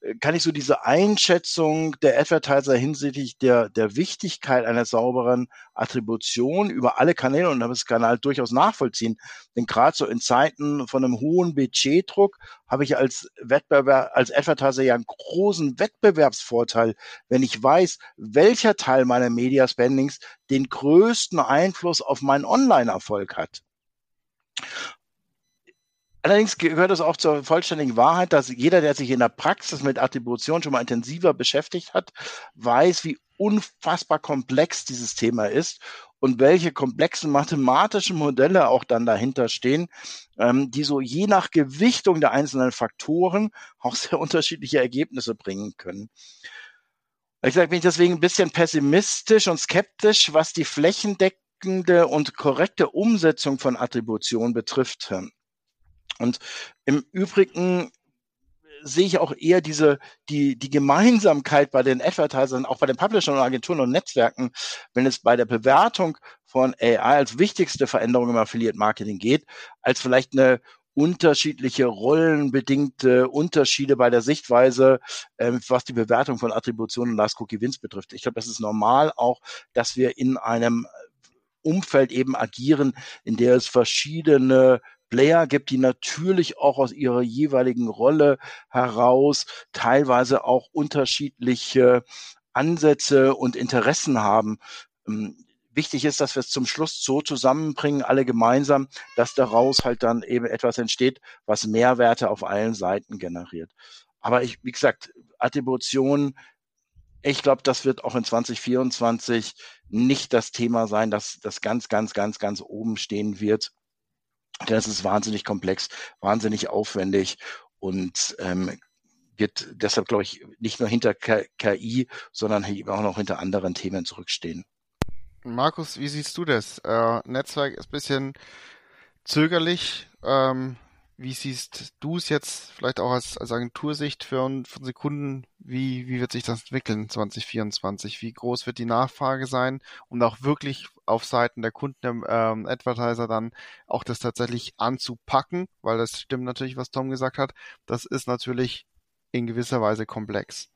äh, kann ich so diese Einschätzung der Advertiser hinsichtlich der, der Wichtigkeit einer sauberen Attribution über alle Kanäle und das Kanal durchaus nachvollziehen. Denn gerade so in Zeiten von einem hohen Budgetdruck habe ich als Wettbewerb, als Advertiser ja einen großen Wettbewerbsvorteil, wenn ich weiß, welcher Teil meiner Media Spendings den größten Einfluss auf meinen Online-Erfolg hat. Allerdings gehört es auch zur vollständigen Wahrheit, dass jeder, der sich in der Praxis mit Attribution schon mal intensiver beschäftigt hat, weiß, wie unfassbar komplex dieses Thema ist und welche komplexen mathematischen Modelle auch dann dahinter stehen, ähm, die so je nach Gewichtung der einzelnen Faktoren auch (laughs) sehr unterschiedliche Ergebnisse bringen können. Ich sage, bin ich deswegen ein bisschen pessimistisch und skeptisch, was die flächendeckende und korrekte Umsetzung von Attribution betrifft. Und im Übrigen sehe ich auch eher diese, die, die Gemeinsamkeit bei den Advertisern, auch bei den Publishern und Agenturen und Netzwerken, wenn es bei der Bewertung von AI als wichtigste Veränderung im Affiliate Marketing geht, als vielleicht eine unterschiedliche rollenbedingte Unterschiede bei der Sichtweise, ähm, was die Bewertung von Attributionen und Last Cookie Wins betrifft. Ich glaube, das ist normal auch, dass wir in einem Umfeld eben agieren, in der es verschiedene Player gibt, die natürlich auch aus ihrer jeweiligen Rolle heraus teilweise auch unterschiedliche Ansätze und Interessen haben. Ähm, wichtig ist, dass wir es zum Schluss so zusammenbringen, alle gemeinsam, dass daraus halt dann eben etwas entsteht, was Mehrwerte auf allen Seiten generiert. Aber ich, wie gesagt, Attribution, ich glaube, das wird auch in 2024 nicht das Thema sein, dass das ganz, ganz, ganz, ganz oben stehen wird. Das ist wahnsinnig komplex, wahnsinnig aufwendig und ähm, wird deshalb, glaube ich, nicht nur hinter KI, sondern auch noch hinter anderen Themen zurückstehen. Markus, wie siehst du das? Äh, Netzwerk ist bisschen zögerlich. Ähm, wie siehst du es jetzt vielleicht auch als, als Agentursicht für, für unsere Kunden? Wie, wie wird sich das entwickeln 2024? Wie groß wird die Nachfrage sein? Und auch wirklich auf Seiten der Kunden, ähm, Advertiser dann auch das tatsächlich anzupacken, weil das stimmt natürlich, was Tom gesagt hat. Das ist natürlich in gewisser Weise komplex.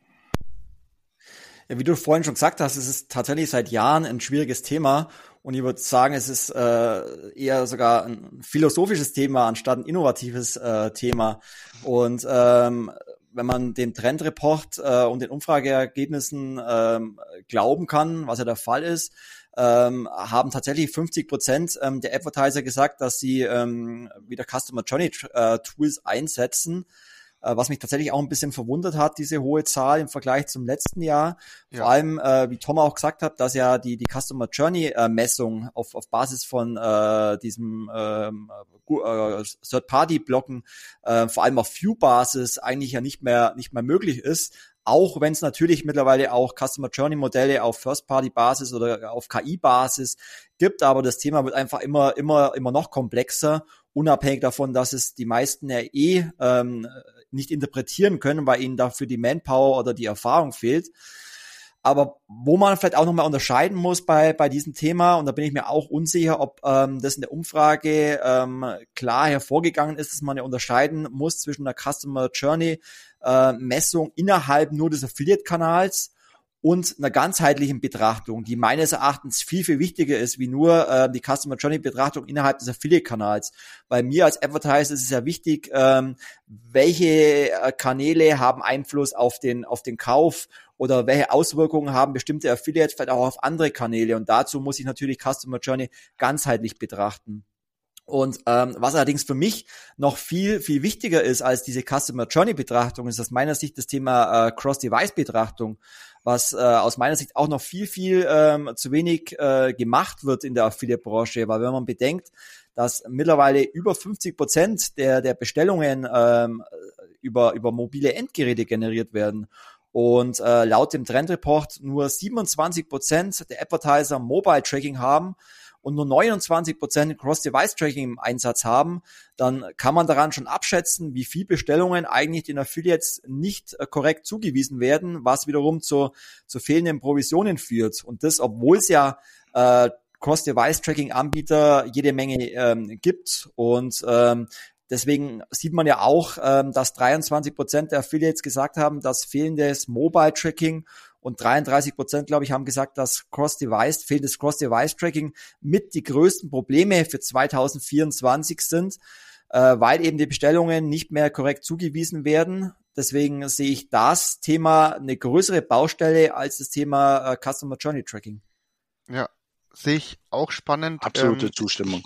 Ja, wie du vorhin schon gesagt hast, es ist tatsächlich seit Jahren ein schwieriges Thema und ich würde sagen, es ist äh, eher sogar ein philosophisches Thema anstatt ein innovatives äh, Thema. Und ähm, wenn man dem Trendreport äh, und den Umfrageergebnissen ähm, glauben kann, was ja der Fall ist, ähm, haben tatsächlich 50 Prozent ähm, der Advertiser gesagt, dass sie ähm, wieder Customer Journey äh, Tools einsetzen was mich tatsächlich auch ein bisschen verwundert hat, diese hohe Zahl im Vergleich zum letzten Jahr. Ja. Vor allem, äh, wie Tom auch gesagt hat, dass ja die, die Customer Journey äh, Messung auf, auf Basis von äh, diesem ähm, äh, Third-Party-Blocken, äh, vor allem auf View-Basis eigentlich ja nicht mehr, nicht mehr möglich ist. Auch wenn es natürlich mittlerweile auch Customer Journey Modelle auf First-Party-Basis oder auf KI-Basis gibt, aber das Thema wird einfach immer, immer, immer noch komplexer unabhängig davon, dass es die meisten ja eh ähm, nicht interpretieren können, weil ihnen dafür die Manpower oder die Erfahrung fehlt. Aber wo man vielleicht auch nochmal unterscheiden muss bei, bei diesem Thema, und da bin ich mir auch unsicher, ob ähm, das in der Umfrage ähm, klar hervorgegangen ist, dass man ja unterscheiden muss zwischen einer Customer Journey äh, Messung innerhalb nur des Affiliate-Kanals und einer ganzheitlichen Betrachtung, die meines Erachtens viel, viel wichtiger ist, wie nur äh, die Customer Journey Betrachtung innerhalb des Affiliate-Kanals. Bei mir als Advertiser ist es ja wichtig, ähm, welche äh, Kanäle haben Einfluss auf den, auf den Kauf oder welche Auswirkungen haben bestimmte Affiliates vielleicht auch auf andere Kanäle. Und dazu muss ich natürlich Customer Journey ganzheitlich betrachten. Und ähm, was allerdings für mich noch viel, viel wichtiger ist als diese Customer Journey Betrachtung, ist aus meiner Sicht das Thema äh, Cross-Device Betrachtung was äh, aus meiner Sicht auch noch viel, viel ähm, zu wenig äh, gemacht wird in der Affiliate-Branche, weil wenn man bedenkt, dass mittlerweile über 50 Prozent der, der Bestellungen ähm, über, über mobile Endgeräte generiert werden und äh, laut dem Trendreport nur 27 Prozent der Advertiser Mobile Tracking haben, und nur 29 Prozent Cross-Device-Tracking im Einsatz haben, dann kann man daran schon abschätzen, wie viel Bestellungen eigentlich den Affiliates nicht äh, korrekt zugewiesen werden, was wiederum zu, zu fehlenden Provisionen führt. Und das, obwohl es ja äh, Cross-Device-Tracking-Anbieter jede Menge ähm, gibt und ähm, Deswegen sieht man ja auch, ähm, dass 23 Prozent der Affiliates gesagt haben, dass fehlendes Mobile Tracking und 33 Prozent, glaube ich, haben gesagt, dass Cross-Device, fehlendes Cross-Device-Tracking mit die größten Probleme für 2024 sind, äh, weil eben die Bestellungen nicht mehr korrekt zugewiesen werden. Deswegen sehe ich das Thema eine größere Baustelle als das Thema äh, Customer Journey Tracking. Ja, sehe ich auch spannend. Absolute ähm, Zustimmung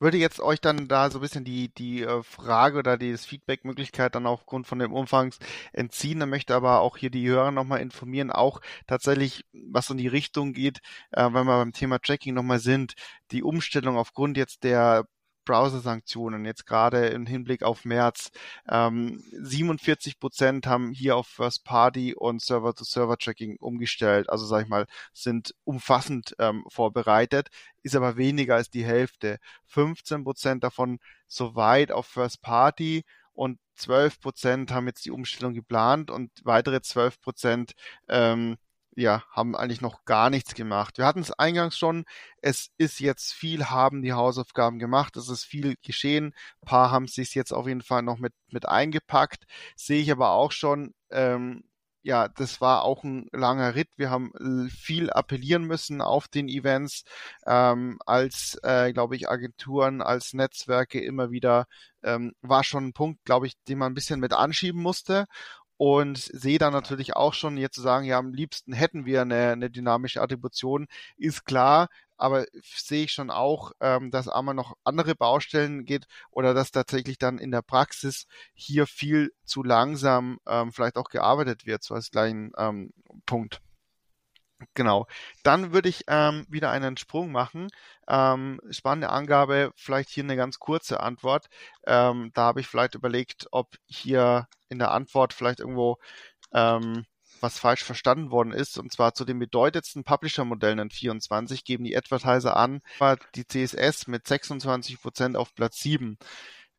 würde jetzt euch dann da so ein bisschen die, die äh, Frage oder die Feedback-Möglichkeit dann aufgrund von dem Umfangs entziehen. Dann möchte aber auch hier die Hörer nochmal informieren, auch tatsächlich, was in die Richtung geht, äh, wenn wir beim Thema Tracking nochmal sind, die Umstellung aufgrund jetzt der Browser-Sanktionen, jetzt gerade im Hinblick auf März. Ähm, 47 Prozent haben hier auf First Party und Server-to-Server-Tracking umgestellt. Also sage ich mal, sind umfassend ähm, vorbereitet, ist aber weniger als die Hälfte. 15 Prozent davon soweit auf First Party und 12 Prozent haben jetzt die Umstellung geplant und weitere 12 Prozent ähm, ja, haben eigentlich noch gar nichts gemacht. Wir hatten es eingangs schon, es ist jetzt viel, haben die Hausaufgaben gemacht, es ist viel geschehen. Ein paar haben sich jetzt auf jeden Fall noch mit, mit eingepackt. Sehe ich aber auch schon, ähm, ja, das war auch ein langer Ritt. Wir haben viel appellieren müssen auf den Events, ähm, als, äh, glaube ich, Agenturen, als Netzwerke immer wieder, ähm, war schon ein Punkt, glaube ich, den man ein bisschen mit anschieben musste und sehe dann natürlich auch schon jetzt zu sagen, ja, am liebsten hätten wir eine, eine dynamische Attribution, ist klar, aber sehe ich schon auch, ähm, dass einmal noch andere Baustellen geht oder dass tatsächlich dann in der Praxis hier viel zu langsam ähm, vielleicht auch gearbeitet wird, so als kleinen ähm, Punkt. Genau. Dann würde ich ähm, wieder einen Sprung machen. Ähm, spannende Angabe, vielleicht hier eine ganz kurze Antwort. Ähm, da habe ich vielleicht überlegt, ob hier in der Antwort vielleicht irgendwo ähm, was falsch verstanden worden ist. Und zwar zu den bedeutendsten Publisher-Modellen in 24 geben die Advertiser an, war die CSS mit 26 Prozent auf Platz 7.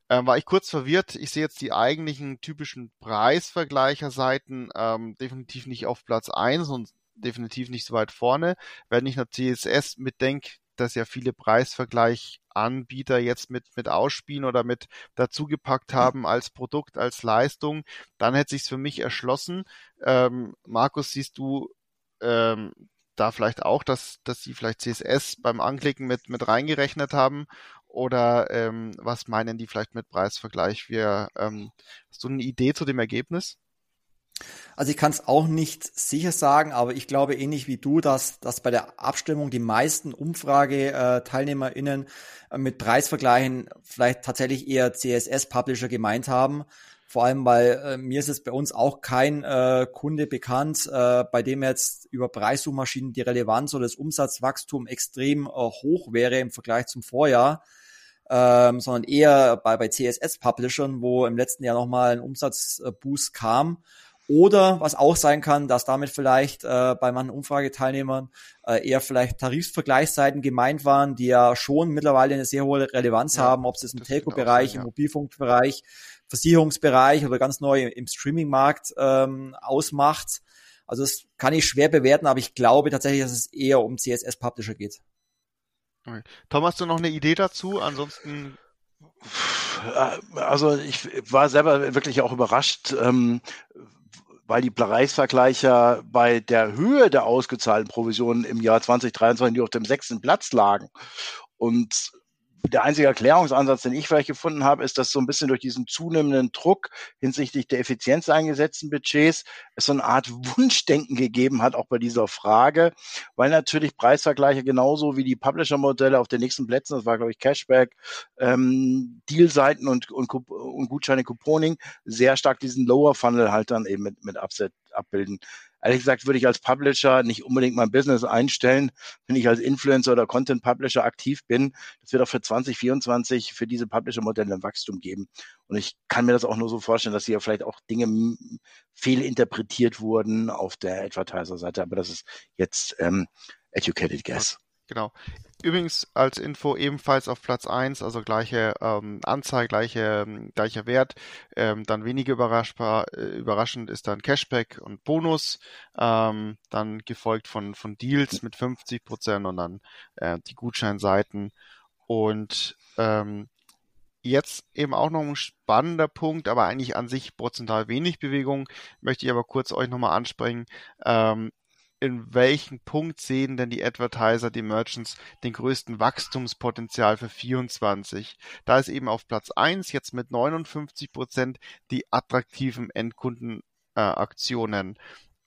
Ähm, war ich kurz verwirrt. Ich sehe jetzt die eigentlichen typischen Preisvergleicherseiten ähm, definitiv nicht auf Platz 1 und definitiv nicht so weit vorne. Wenn ich nach CSS mitdenke, dass ja viele Preisvergleichanbieter jetzt mit, mit ausspielen oder mit dazugepackt haben als Produkt, als Leistung, dann hätte sich's für mich erschlossen. Ähm, Markus, siehst du ähm, da vielleicht auch, dass, dass sie vielleicht CSS beim Anklicken mit, mit reingerechnet haben? Oder ähm, was meinen die vielleicht mit Preisvergleich? Wir, ähm, hast du eine Idee zu dem Ergebnis? Also ich kann es auch nicht sicher sagen, aber ich glaube ähnlich wie du, dass, dass bei der Abstimmung die meisten Umfrage-TeilnehmerInnen äh, mit Preisvergleichen vielleicht tatsächlich eher CSS-Publisher gemeint haben. Vor allem, weil äh, mir ist es bei uns auch kein äh, Kunde bekannt, äh, bei dem jetzt über Preissuchmaschinen die Relevanz oder das Umsatzwachstum extrem äh, hoch wäre im Vergleich zum Vorjahr. Ähm, sondern eher bei, bei CSS-Publishern, wo im letzten Jahr nochmal ein Umsatzboost kam. Oder was auch sein kann, dass damit vielleicht äh, bei manchen Umfrageteilnehmern äh, eher vielleicht Tarifvergleichsseiten gemeint waren, die ja schon mittlerweile eine sehr hohe Relevanz ja, haben, ob es im Telco-Bereich, ja. im Mobilfunkbereich, Versicherungsbereich oder ganz neu im Streaming-Markt ähm, ausmacht. Also das kann ich schwer bewerten, aber ich glaube tatsächlich, dass es eher um CSS-Publisher geht. Okay. Tom, hast du noch eine Idee dazu? Ansonsten also ich war selber wirklich auch überrascht, ähm, weil die Preisvergleicher bei der Höhe der ausgezahlten Provisionen im Jahr 2023 auf dem sechsten Platz lagen. Und der einzige Erklärungsansatz, den ich vielleicht gefunden habe, ist, dass so ein bisschen durch diesen zunehmenden Druck hinsichtlich der Effizienz eingesetzten Budgets es so eine Art Wunschdenken gegeben hat, auch bei dieser Frage, weil natürlich Preisvergleiche genauso wie die Publisher-Modelle auf den nächsten Plätzen, das war glaube ich Cashback, ähm, Dealseiten und, und, und Gutscheine Couponing, sehr stark diesen Lower Funnel halt dann eben mit, mit Upset abbilden. Ehrlich gesagt würde ich als Publisher nicht unbedingt mein Business einstellen, wenn ich als Influencer oder Content Publisher aktiv bin. Das wird auch für 2024 für diese Publisher-Modelle ein Wachstum geben. Und ich kann mir das auch nur so vorstellen, dass hier vielleicht auch Dinge fehlinterpretiert wurden auf der Advertiser-Seite. Aber das ist jetzt ähm, educated guess. Genau. Übrigens als Info ebenfalls auf Platz 1, also gleiche ähm, Anzahl, gleiche, ähm, gleicher Wert. Ähm, dann weniger überraschbar, äh, überraschend ist dann Cashback und Bonus. Ähm, dann gefolgt von, von Deals mit 50 Prozent und dann äh, die Gutscheinseiten. Und ähm, jetzt eben auch noch ein spannender Punkt, aber eigentlich an sich prozentual wenig Bewegung, möchte ich aber kurz euch nochmal ansprechen. Ähm, in welchem Punkt sehen denn die Advertiser, die Merchants, den größten Wachstumspotenzial für 24? Da ist eben auf Platz 1 jetzt mit 59 Prozent die attraktiven Endkundenaktionen. Äh,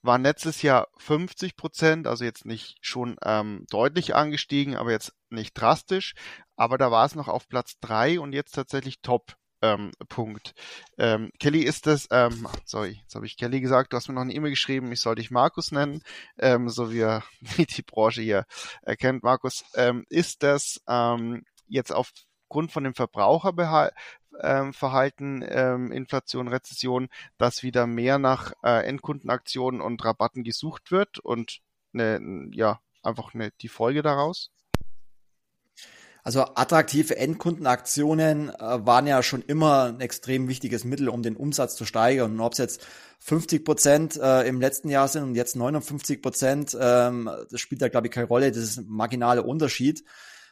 War letztes Jahr 50 Prozent, also jetzt nicht schon ähm, deutlich angestiegen, aber jetzt nicht drastisch. Aber da war es noch auf Platz 3 und jetzt tatsächlich top ähm, Punkt. Ähm, Kelly ist das, ähm, sorry, jetzt habe ich Kelly gesagt, du hast mir noch eine E-Mail geschrieben, ich soll dich Markus nennen, ähm, so wie, er, (laughs) wie die Branche hier erkennt. Markus, ähm, ist das ähm, jetzt aufgrund von dem Verbraucherverhalten, ähm, ähm, Inflation, Rezession, dass wieder mehr nach äh, Endkundenaktionen und Rabatten gesucht wird und eine, ja, einfach eine, die Folge daraus? Also attraktive Endkundenaktionen äh, waren ja schon immer ein extrem wichtiges Mittel, um den Umsatz zu steigern. Und ob es jetzt 50 Prozent äh, im letzten Jahr sind und jetzt 59 Prozent, ähm, das spielt da glaube ich keine Rolle. Das ist ein marginaler Unterschied.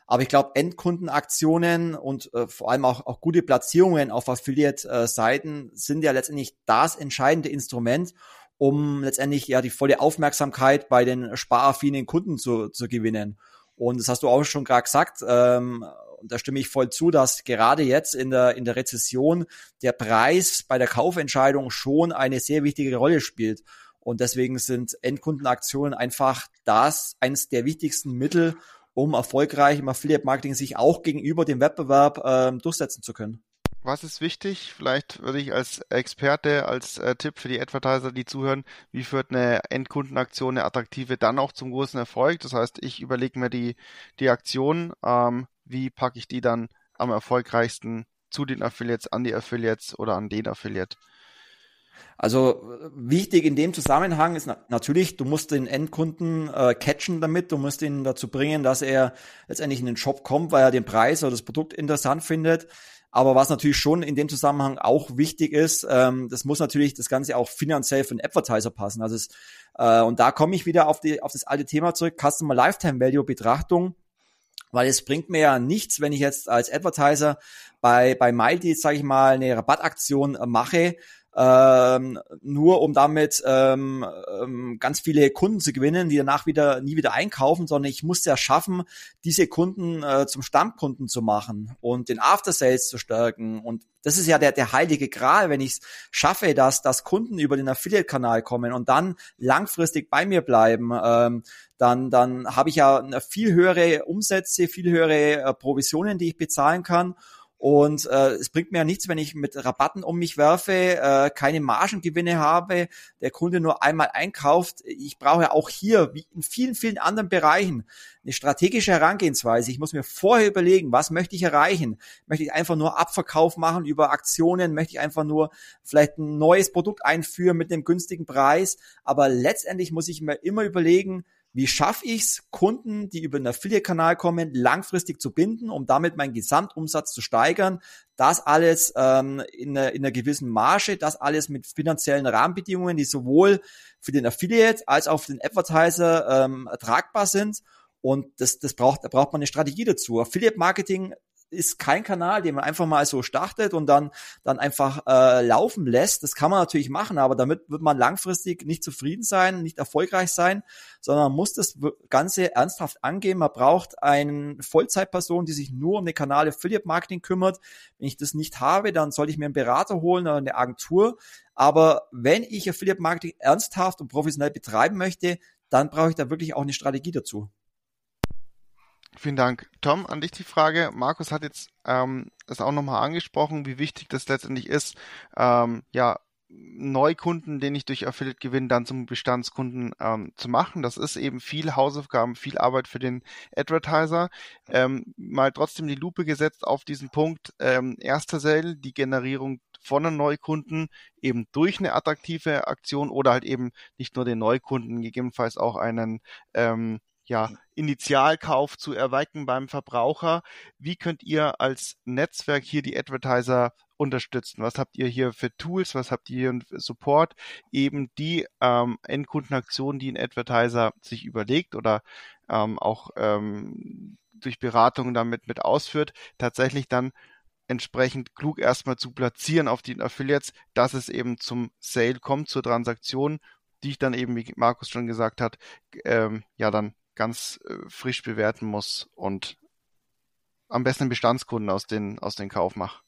Aber ich glaube, Endkundenaktionen und äh, vor allem auch, auch gute Platzierungen auf Affiliate-Seiten sind ja letztendlich das entscheidende Instrument, um letztendlich ja die volle Aufmerksamkeit bei den sparaffinen Kunden zu, zu gewinnen. Und das hast du auch schon gerade gesagt. Ähm, und da stimme ich voll zu, dass gerade jetzt in der, in der Rezession der Preis bei der Kaufentscheidung schon eine sehr wichtige Rolle spielt. Und deswegen sind Endkundenaktionen einfach das, eines der wichtigsten Mittel, um erfolgreich im Affiliate-Marketing sich auch gegenüber dem Wettbewerb ähm, durchsetzen zu können. Was ist wichtig? Vielleicht würde ich als Experte, als äh, Tipp für die Advertiser, die zuhören, wie führt eine Endkundenaktion, eine attraktive, dann auch zum großen Erfolg? Das heißt, ich überlege mir die, die Aktion, ähm, wie packe ich die dann am erfolgreichsten zu den Affiliates, an die Affiliates oder an den Affiliate? Also wichtig in dem Zusammenhang ist na natürlich, du musst den Endkunden äh, catchen damit, du musst ihn dazu bringen, dass er letztendlich in den Shop kommt, weil er den Preis oder das Produkt interessant findet. Aber was natürlich schon in dem Zusammenhang auch wichtig ist, ähm, das muss natürlich das Ganze auch finanziell für den Advertiser passen. Also es, äh, und da komme ich wieder auf, die, auf das alte Thema zurück, Customer Lifetime Value Betrachtung. Weil es bringt mir ja nichts, wenn ich jetzt als Advertiser bei, bei MyDeals, sage ich mal, eine Rabattaktion äh, mache, ähm, nur um damit ähm, ähm, ganz viele Kunden zu gewinnen, die danach wieder nie wieder einkaufen, sondern ich musste ja schaffen, diese Kunden äh, zum Stammkunden zu machen und den After Sales zu stärken. Und das ist ja der, der heilige Gral, wenn ich es schaffe, dass, dass Kunden über den Affiliate-Kanal kommen und dann langfristig bei mir bleiben. Ähm, dann, dann habe ich ja viel höhere Umsätze, viel höhere äh, Provisionen, die ich bezahlen kann. Und äh, es bringt mir ja nichts, wenn ich mit Rabatten um mich werfe, äh, keine Margengewinne habe, der Kunde nur einmal einkauft. Ich brauche auch hier, wie in vielen, vielen anderen Bereichen, eine strategische Herangehensweise. Ich muss mir vorher überlegen, was möchte ich erreichen? Möchte ich einfach nur Abverkauf machen über Aktionen? Möchte ich einfach nur vielleicht ein neues Produkt einführen mit einem günstigen Preis? Aber letztendlich muss ich mir immer überlegen, wie schaffe ich es, Kunden, die über den Affiliate-Kanal kommen, langfristig zu binden, um damit meinen Gesamtumsatz zu steigern? Das alles ähm, in, einer, in einer gewissen Marge, das alles mit finanziellen Rahmenbedingungen, die sowohl für den Affiliate als auch für den Advertiser ähm, tragbar sind. Und das, das braucht, da braucht man eine Strategie dazu. Affiliate-Marketing ist kein Kanal, den man einfach mal so startet und dann, dann einfach äh, laufen lässt. Das kann man natürlich machen, aber damit wird man langfristig nicht zufrieden sein, nicht erfolgreich sein, sondern man muss das Ganze ernsthaft angehen. Man braucht eine Vollzeitperson, die sich nur um den Kanal Affiliate Marketing kümmert. Wenn ich das nicht habe, dann sollte ich mir einen Berater holen oder eine Agentur. Aber wenn ich Affiliate Marketing ernsthaft und professionell betreiben möchte, dann brauche ich da wirklich auch eine Strategie dazu. Vielen Dank. Tom, an dich die Frage. Markus hat jetzt ähm, das auch nochmal angesprochen, wie wichtig das letztendlich ist, ähm, ja, Neukunden, den ich durch Affiliate gewinne, dann zum Bestandskunden ähm, zu machen. Das ist eben viel Hausaufgaben, viel Arbeit für den Advertiser. Ähm, mal trotzdem die Lupe gesetzt auf diesen Punkt. Ähm, erster Sale, die Generierung von einem Neukunden eben durch eine attraktive Aktion oder halt eben nicht nur den Neukunden, gegebenenfalls auch einen ähm, ja, Initialkauf zu erwecken beim Verbraucher. Wie könnt ihr als Netzwerk hier die Advertiser unterstützen? Was habt ihr hier für Tools? Was habt ihr für Support? Eben die ähm, Endkundenaktionen, die ein Advertiser sich überlegt oder ähm, auch ähm, durch Beratungen damit mit ausführt, tatsächlich dann entsprechend klug erstmal zu platzieren auf den Affiliates, dass es eben zum Sale kommt, zur Transaktion, die ich dann eben, wie Markus schon gesagt hat, ähm, ja dann ganz äh, frisch bewerten muss und am besten Bestandskunden aus den, aus den Kauf mache?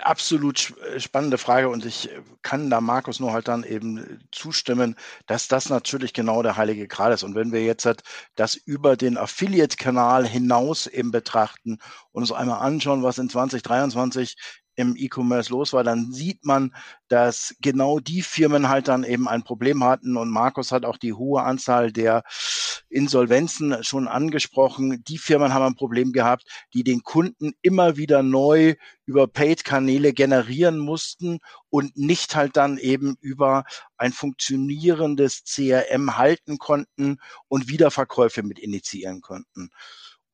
Absolut äh, spannende Frage und ich äh, kann da Markus nur halt dann eben zustimmen, dass das natürlich genau der heilige Gral ist. Und wenn wir jetzt halt das über den Affiliate-Kanal hinaus eben betrachten und uns einmal anschauen, was in 2023 im E-Commerce los war, dann sieht man, dass genau die Firmen halt dann eben ein Problem hatten. Und Markus hat auch die hohe Anzahl der Insolvenzen schon angesprochen. Die Firmen haben ein Problem gehabt, die den Kunden immer wieder neu über Paid-Kanäle generieren mussten und nicht halt dann eben über ein funktionierendes CRM halten konnten und Wiederverkäufe mit initiieren konnten.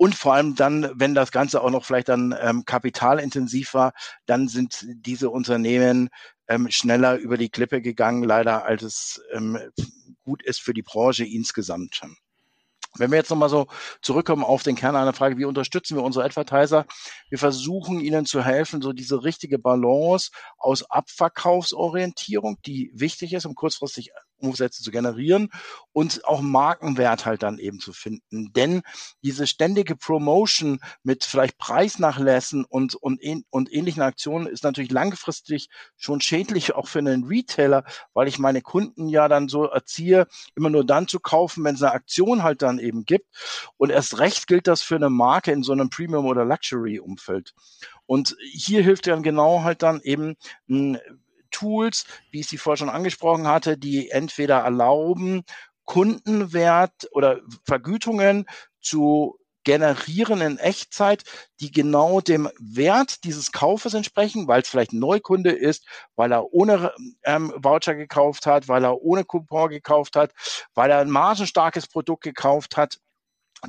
Und vor allem dann, wenn das Ganze auch noch vielleicht dann ähm, kapitalintensiv war, dann sind diese Unternehmen ähm, schneller über die Klippe gegangen, leider, als es ähm, gut ist für die Branche insgesamt. Wenn wir jetzt nochmal so zurückkommen auf den Kern einer Frage, wie unterstützen wir unsere Advertiser? Wir versuchen ihnen zu helfen, so diese richtige Balance aus Abverkaufsorientierung, die wichtig ist, um kurzfristig Umsätze zu generieren und auch Markenwert halt dann eben zu finden. Denn diese ständige Promotion mit vielleicht Preisnachlässen und, und, und ähnlichen Aktionen ist natürlich langfristig schon schädlich auch für einen Retailer, weil ich meine Kunden ja dann so erziehe, immer nur dann zu kaufen, wenn es eine Aktion halt dann eben gibt. Und erst recht gilt das für eine Marke in so einem Premium- oder Luxury-Umfeld. Und hier hilft dann genau halt dann eben Tools, wie ich sie vorher schon angesprochen hatte, die entweder erlauben, Kundenwert oder Vergütungen zu generieren in Echtzeit, die genau dem Wert dieses Kaufes entsprechen, weil es vielleicht ein Neukunde ist, weil er ohne ähm, Voucher gekauft hat, weil er ohne Coupon gekauft hat, weil er ein margenstarkes Produkt gekauft hat.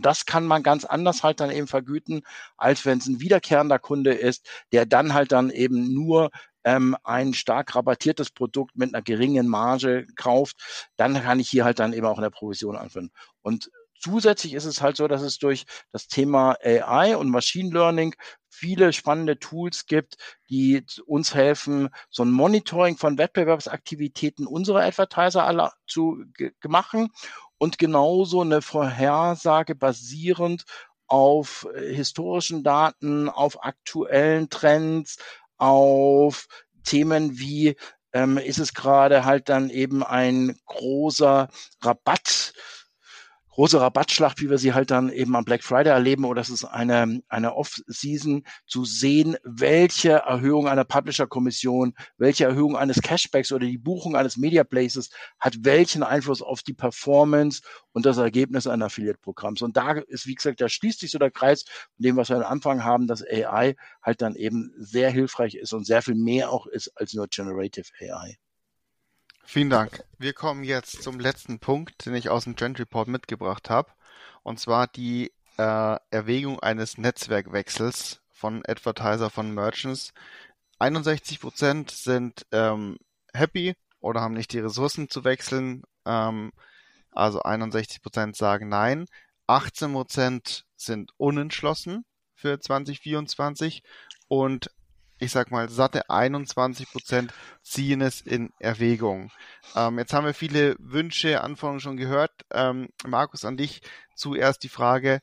Das kann man ganz anders halt dann eben vergüten, als wenn es ein wiederkehrender Kunde ist, der dann halt dann eben nur ähm, ein stark rabattiertes Produkt mit einer geringen Marge kauft, dann kann ich hier halt dann eben auch in der Provision anfangen. Und Zusätzlich ist es halt so, dass es durch das Thema AI und Machine Learning viele spannende Tools gibt, die uns helfen, so ein Monitoring von Wettbewerbsaktivitäten unserer Advertiser alle zu machen und genauso eine Vorhersage basierend auf äh, historischen Daten, auf aktuellen Trends, auf Themen wie ähm, ist es gerade halt dann eben ein großer Rabatt große Rabattschlacht, wie wir sie halt dann eben am Black Friday erleben, oder es ist eine, eine Off-Season zu sehen, welche Erhöhung einer Publisher-Kommission, welche Erhöhung eines Cashbacks oder die Buchung eines Media Places hat welchen Einfluss auf die Performance und das Ergebnis eines Affiliate-Programms. Und da ist, wie gesagt, da schließt sich so der Kreis von dem, was wir am Anfang haben, dass AI halt dann eben sehr hilfreich ist und sehr viel mehr auch ist als nur Generative AI. Vielen Dank. Wir kommen jetzt zum letzten Punkt, den ich aus dem Trend Report mitgebracht habe. Und zwar die äh, Erwägung eines Netzwerkwechsels von Advertiser, von Merchants. 61% sind ähm, happy oder haben nicht die Ressourcen zu wechseln. Ähm, also 61% sagen nein. 18% sind unentschlossen für 2024 und ich sag mal, satte 21 Prozent ziehen es in Erwägung. Ähm, jetzt haben wir viele Wünsche, Anforderungen schon gehört. Ähm, Markus, an dich zuerst die Frage,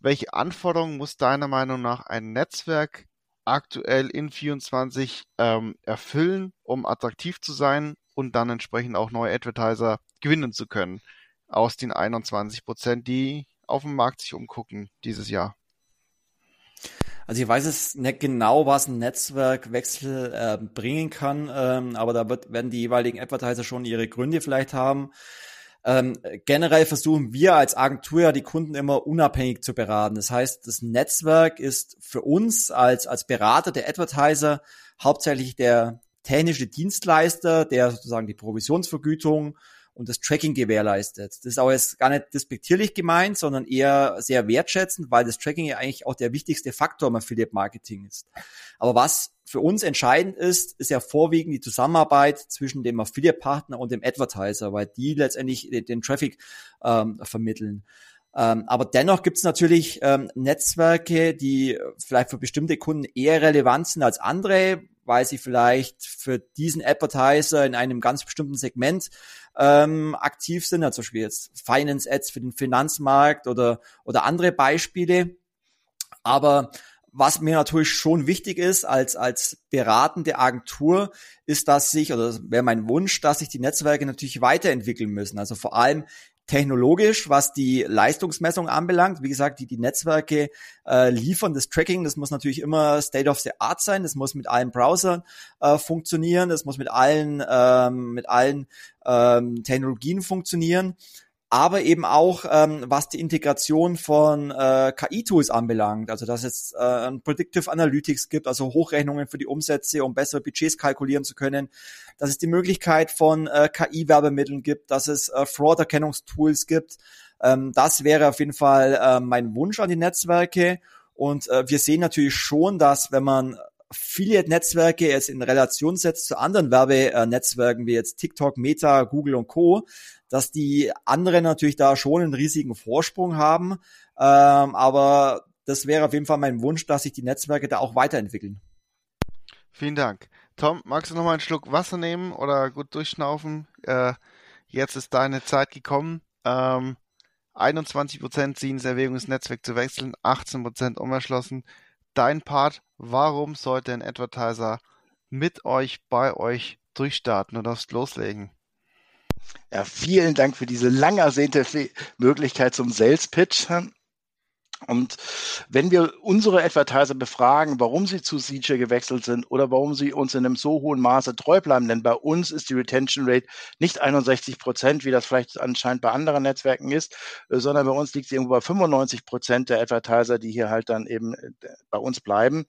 welche Anforderungen muss deiner Meinung nach ein Netzwerk aktuell in 24 ähm, erfüllen, um attraktiv zu sein und dann entsprechend auch neue Advertiser gewinnen zu können aus den 21 Prozent, die auf dem Markt sich umgucken dieses Jahr? Also ich weiß es nicht genau, was ein Netzwerkwechsel äh, bringen kann, ähm, aber da wird, werden die jeweiligen Advertiser schon ihre Gründe vielleicht haben. Ähm, generell versuchen wir als Agentur ja die Kunden immer unabhängig zu beraten. Das heißt, das Netzwerk ist für uns als, als Berater der Advertiser hauptsächlich der technische Dienstleister, der sozusagen die Provisionsvergütung und das Tracking gewährleistet. Das ist auch jetzt gar nicht despektierlich gemeint, sondern eher sehr wertschätzend, weil das Tracking ja eigentlich auch der wichtigste Faktor im Affiliate Marketing ist. Aber was für uns entscheidend ist, ist ja vorwiegend die Zusammenarbeit zwischen dem Affiliate-Partner und dem Advertiser, weil die letztendlich den Traffic ähm, vermitteln. Ähm, aber dennoch gibt es natürlich ähm, Netzwerke, die vielleicht für bestimmte Kunden eher relevant sind als andere, weil sie vielleicht für diesen Advertiser in einem ganz bestimmten Segment ähm, aktiv sind, also zum Beispiel jetzt Finance Ads für den Finanzmarkt oder, oder andere Beispiele. Aber was mir natürlich schon wichtig ist als, als beratende Agentur, ist, dass sich, oder wäre mein Wunsch, dass sich die Netzwerke natürlich weiterentwickeln müssen. Also vor allem technologisch, was die Leistungsmessung anbelangt. Wie gesagt, die, die Netzwerke äh, liefern das Tracking, das muss natürlich immer State of the Art sein, das muss mit allen Browsern äh, funktionieren, das muss mit allen, ähm, mit allen ähm, Technologien funktionieren aber eben auch ähm, was die Integration von äh, KI-Tools anbelangt, also dass es äh, ein Predictive Analytics gibt, also Hochrechnungen für die Umsätze, um bessere Budgets kalkulieren zu können, dass es die Möglichkeit von äh, KI-Werbemitteln gibt, dass es äh, Fraud-Erkennungstools gibt. Ähm, das wäre auf jeden Fall äh, mein Wunsch an die Netzwerke. Und äh, wir sehen natürlich schon, dass wenn man Affiliate-Netzwerke jetzt in Relation setzt zu anderen Werbenetzwerken wie jetzt TikTok, Meta, Google und Co., dass die anderen natürlich da schon einen riesigen Vorsprung haben. Ähm, aber das wäre auf jeden Fall mein Wunsch, dass sich die Netzwerke da auch weiterentwickeln. Vielen Dank. Tom, magst du noch mal einen Schluck Wasser nehmen oder gut durchschnaufen? Äh, jetzt ist deine Zeit gekommen. Ähm, 21% ziehen es Erwägung, das Netzwerk zu wechseln, 18% unerschlossen. Dein Part, warum sollte ein Advertiser mit euch, bei euch durchstarten? Du darfst loslegen. Ja, vielen Dank für diese lang ersehnte Möglichkeit zum Sales Pitch. Und wenn wir unsere Advertiser befragen, warum sie zu CJ gewechselt sind oder warum sie uns in einem so hohen Maße treu bleiben, denn bei uns ist die Retention Rate nicht 61 Prozent, wie das vielleicht anscheinend bei anderen Netzwerken ist, sondern bei uns liegt sie irgendwo bei 95 Prozent der Advertiser, die hier halt dann eben äh, bei uns bleiben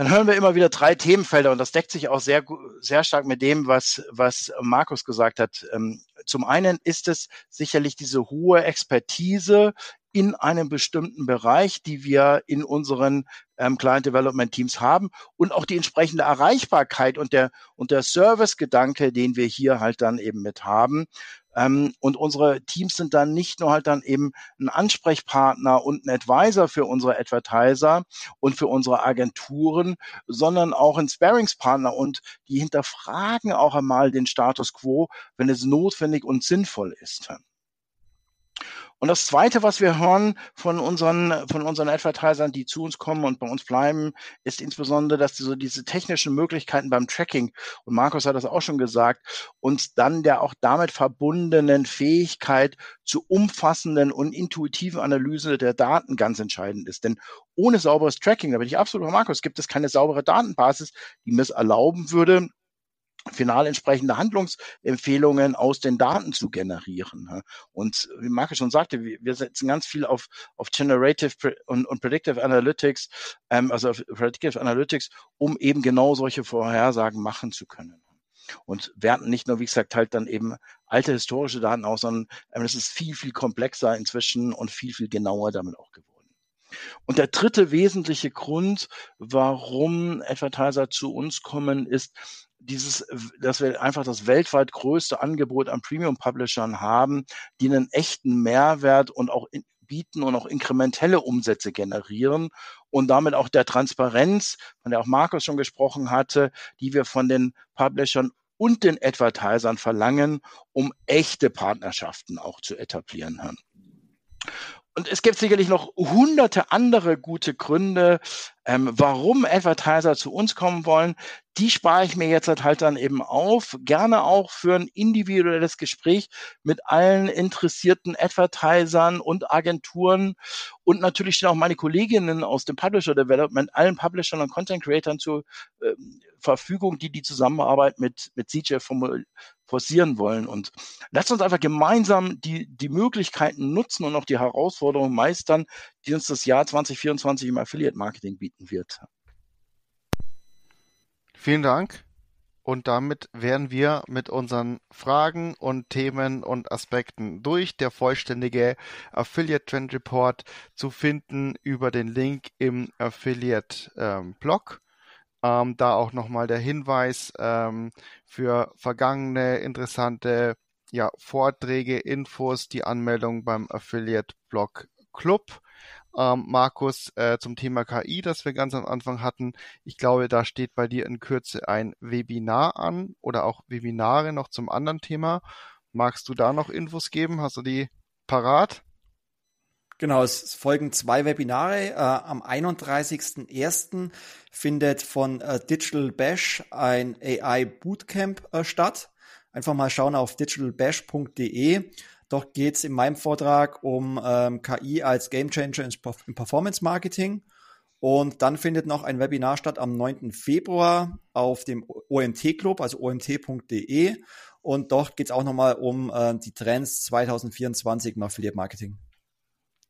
dann hören wir immer wieder drei Themenfelder und das deckt sich auch sehr, sehr stark mit dem, was, was Markus gesagt hat. Ähm, zum einen ist es sicherlich diese hohe Expertise in einem bestimmten Bereich, die wir in unseren ähm, Client Development Teams haben und auch die entsprechende Erreichbarkeit und der, und der Service-Gedanke, den wir hier halt dann eben mit haben. Ähm, und unsere Teams sind dann nicht nur halt dann eben ein Ansprechpartner und ein Advisor für unsere Advertiser und für unsere Agenturen, sondern auch ein Sparingspartner und die hinterfragen auch einmal den Status quo, wenn es notwendig und sinnvoll ist. Und das Zweite, was wir hören von unseren, von unseren Advertisern, die zu uns kommen und bei uns bleiben, ist insbesondere, dass die so diese technischen Möglichkeiten beim Tracking, und Markus hat das auch schon gesagt, und dann der auch damit verbundenen Fähigkeit zu umfassenden und intuitiven Analyse der Daten ganz entscheidend ist. Denn ohne sauberes Tracking, da bin ich absolut bei Markus, gibt es keine saubere Datenbasis, die mir es erlauben würde, final entsprechende Handlungsempfehlungen aus den Daten zu generieren. Und wie Marke schon sagte, wir setzen ganz viel auf, auf Generative und, und Predictive Analytics, ähm, also auf Predictive Analytics, um eben genau solche Vorhersagen machen zu können. Und werten nicht nur, wie gesagt, halt dann eben alte historische Daten aus, sondern ähm, es ist viel, viel komplexer inzwischen und viel, viel genauer damit auch geworden. Und der dritte wesentliche Grund, warum Advertiser zu uns kommen, ist, dieses, dass wir einfach das weltweit größte Angebot an Premium-Publishern haben, die einen echten Mehrwert und auch in, bieten und auch inkrementelle Umsätze generieren und damit auch der Transparenz, von der auch Markus schon gesprochen hatte, die wir von den Publishern und den Advertisern verlangen, um echte Partnerschaften auch zu etablieren. Und es gibt sicherlich noch hunderte andere gute Gründe, ähm, warum Advertiser zu uns kommen wollen die spare ich mir jetzt halt dann eben auf, gerne auch für ein individuelles Gespräch mit allen interessierten Advertisern und Agenturen. Und natürlich stehen auch meine Kolleginnen aus dem Publisher Development allen Publishern und Content Creatern zur äh, Verfügung, die die Zusammenarbeit mit mit CJ forcieren wollen. Und lasst uns einfach gemeinsam die die Möglichkeiten nutzen und auch die Herausforderungen meistern, die uns das Jahr 2024 im Affiliate Marketing bieten wird. Vielen Dank. Und damit wären wir mit unseren Fragen und Themen und Aspekten durch. Der vollständige Affiliate Trend Report zu finden über den Link im Affiliate ähm, Blog. Ähm, da auch nochmal der Hinweis ähm, für vergangene interessante ja, Vorträge, Infos, die Anmeldung beim Affiliate Blog Club ähm, Markus, äh, zum Thema KI, das wir ganz am Anfang hatten. Ich glaube, da steht bei dir in Kürze ein Webinar an oder auch Webinare noch zum anderen Thema. Magst du da noch Infos geben? Hast du die parat? Genau, es folgen zwei Webinare. Äh, am 31.01. findet von äh, Digital Bash ein AI Bootcamp äh, statt. Einfach mal schauen auf digitalbash.de. Doch geht es in meinem Vortrag um ähm, KI als Gamechanger im Performance Marketing. Und dann findet noch ein Webinar statt am 9. Februar auf dem OMT Club, also omt.de. Und dort geht es auch nochmal um äh, die Trends 2024 im Affiliate Marketing.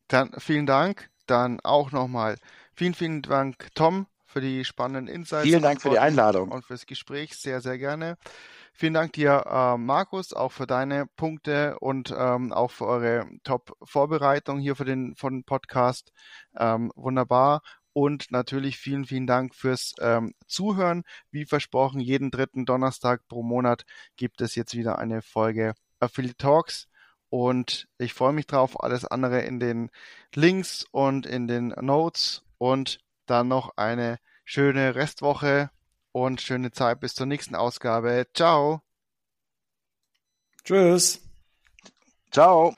Dann vielen Dank. Dann auch nochmal vielen, vielen Dank, Tom, für die spannenden Insights. Vielen Dank für die Einladung. Und fürs Gespräch. Sehr, sehr gerne. Vielen Dank dir, äh, Markus, auch für deine Punkte und ähm, auch für eure Top-Vorbereitung hier für den von Podcast. Ähm, wunderbar. Und natürlich vielen, vielen Dank fürs ähm, Zuhören. Wie versprochen, jeden dritten Donnerstag pro Monat gibt es jetzt wieder eine Folge Affiliate Talks. Und ich freue mich drauf. Alles andere in den Links und in den Notes. Und dann noch eine schöne Restwoche und schöne Zeit bis zur nächsten Ausgabe. Ciao. Tschüss. Ciao.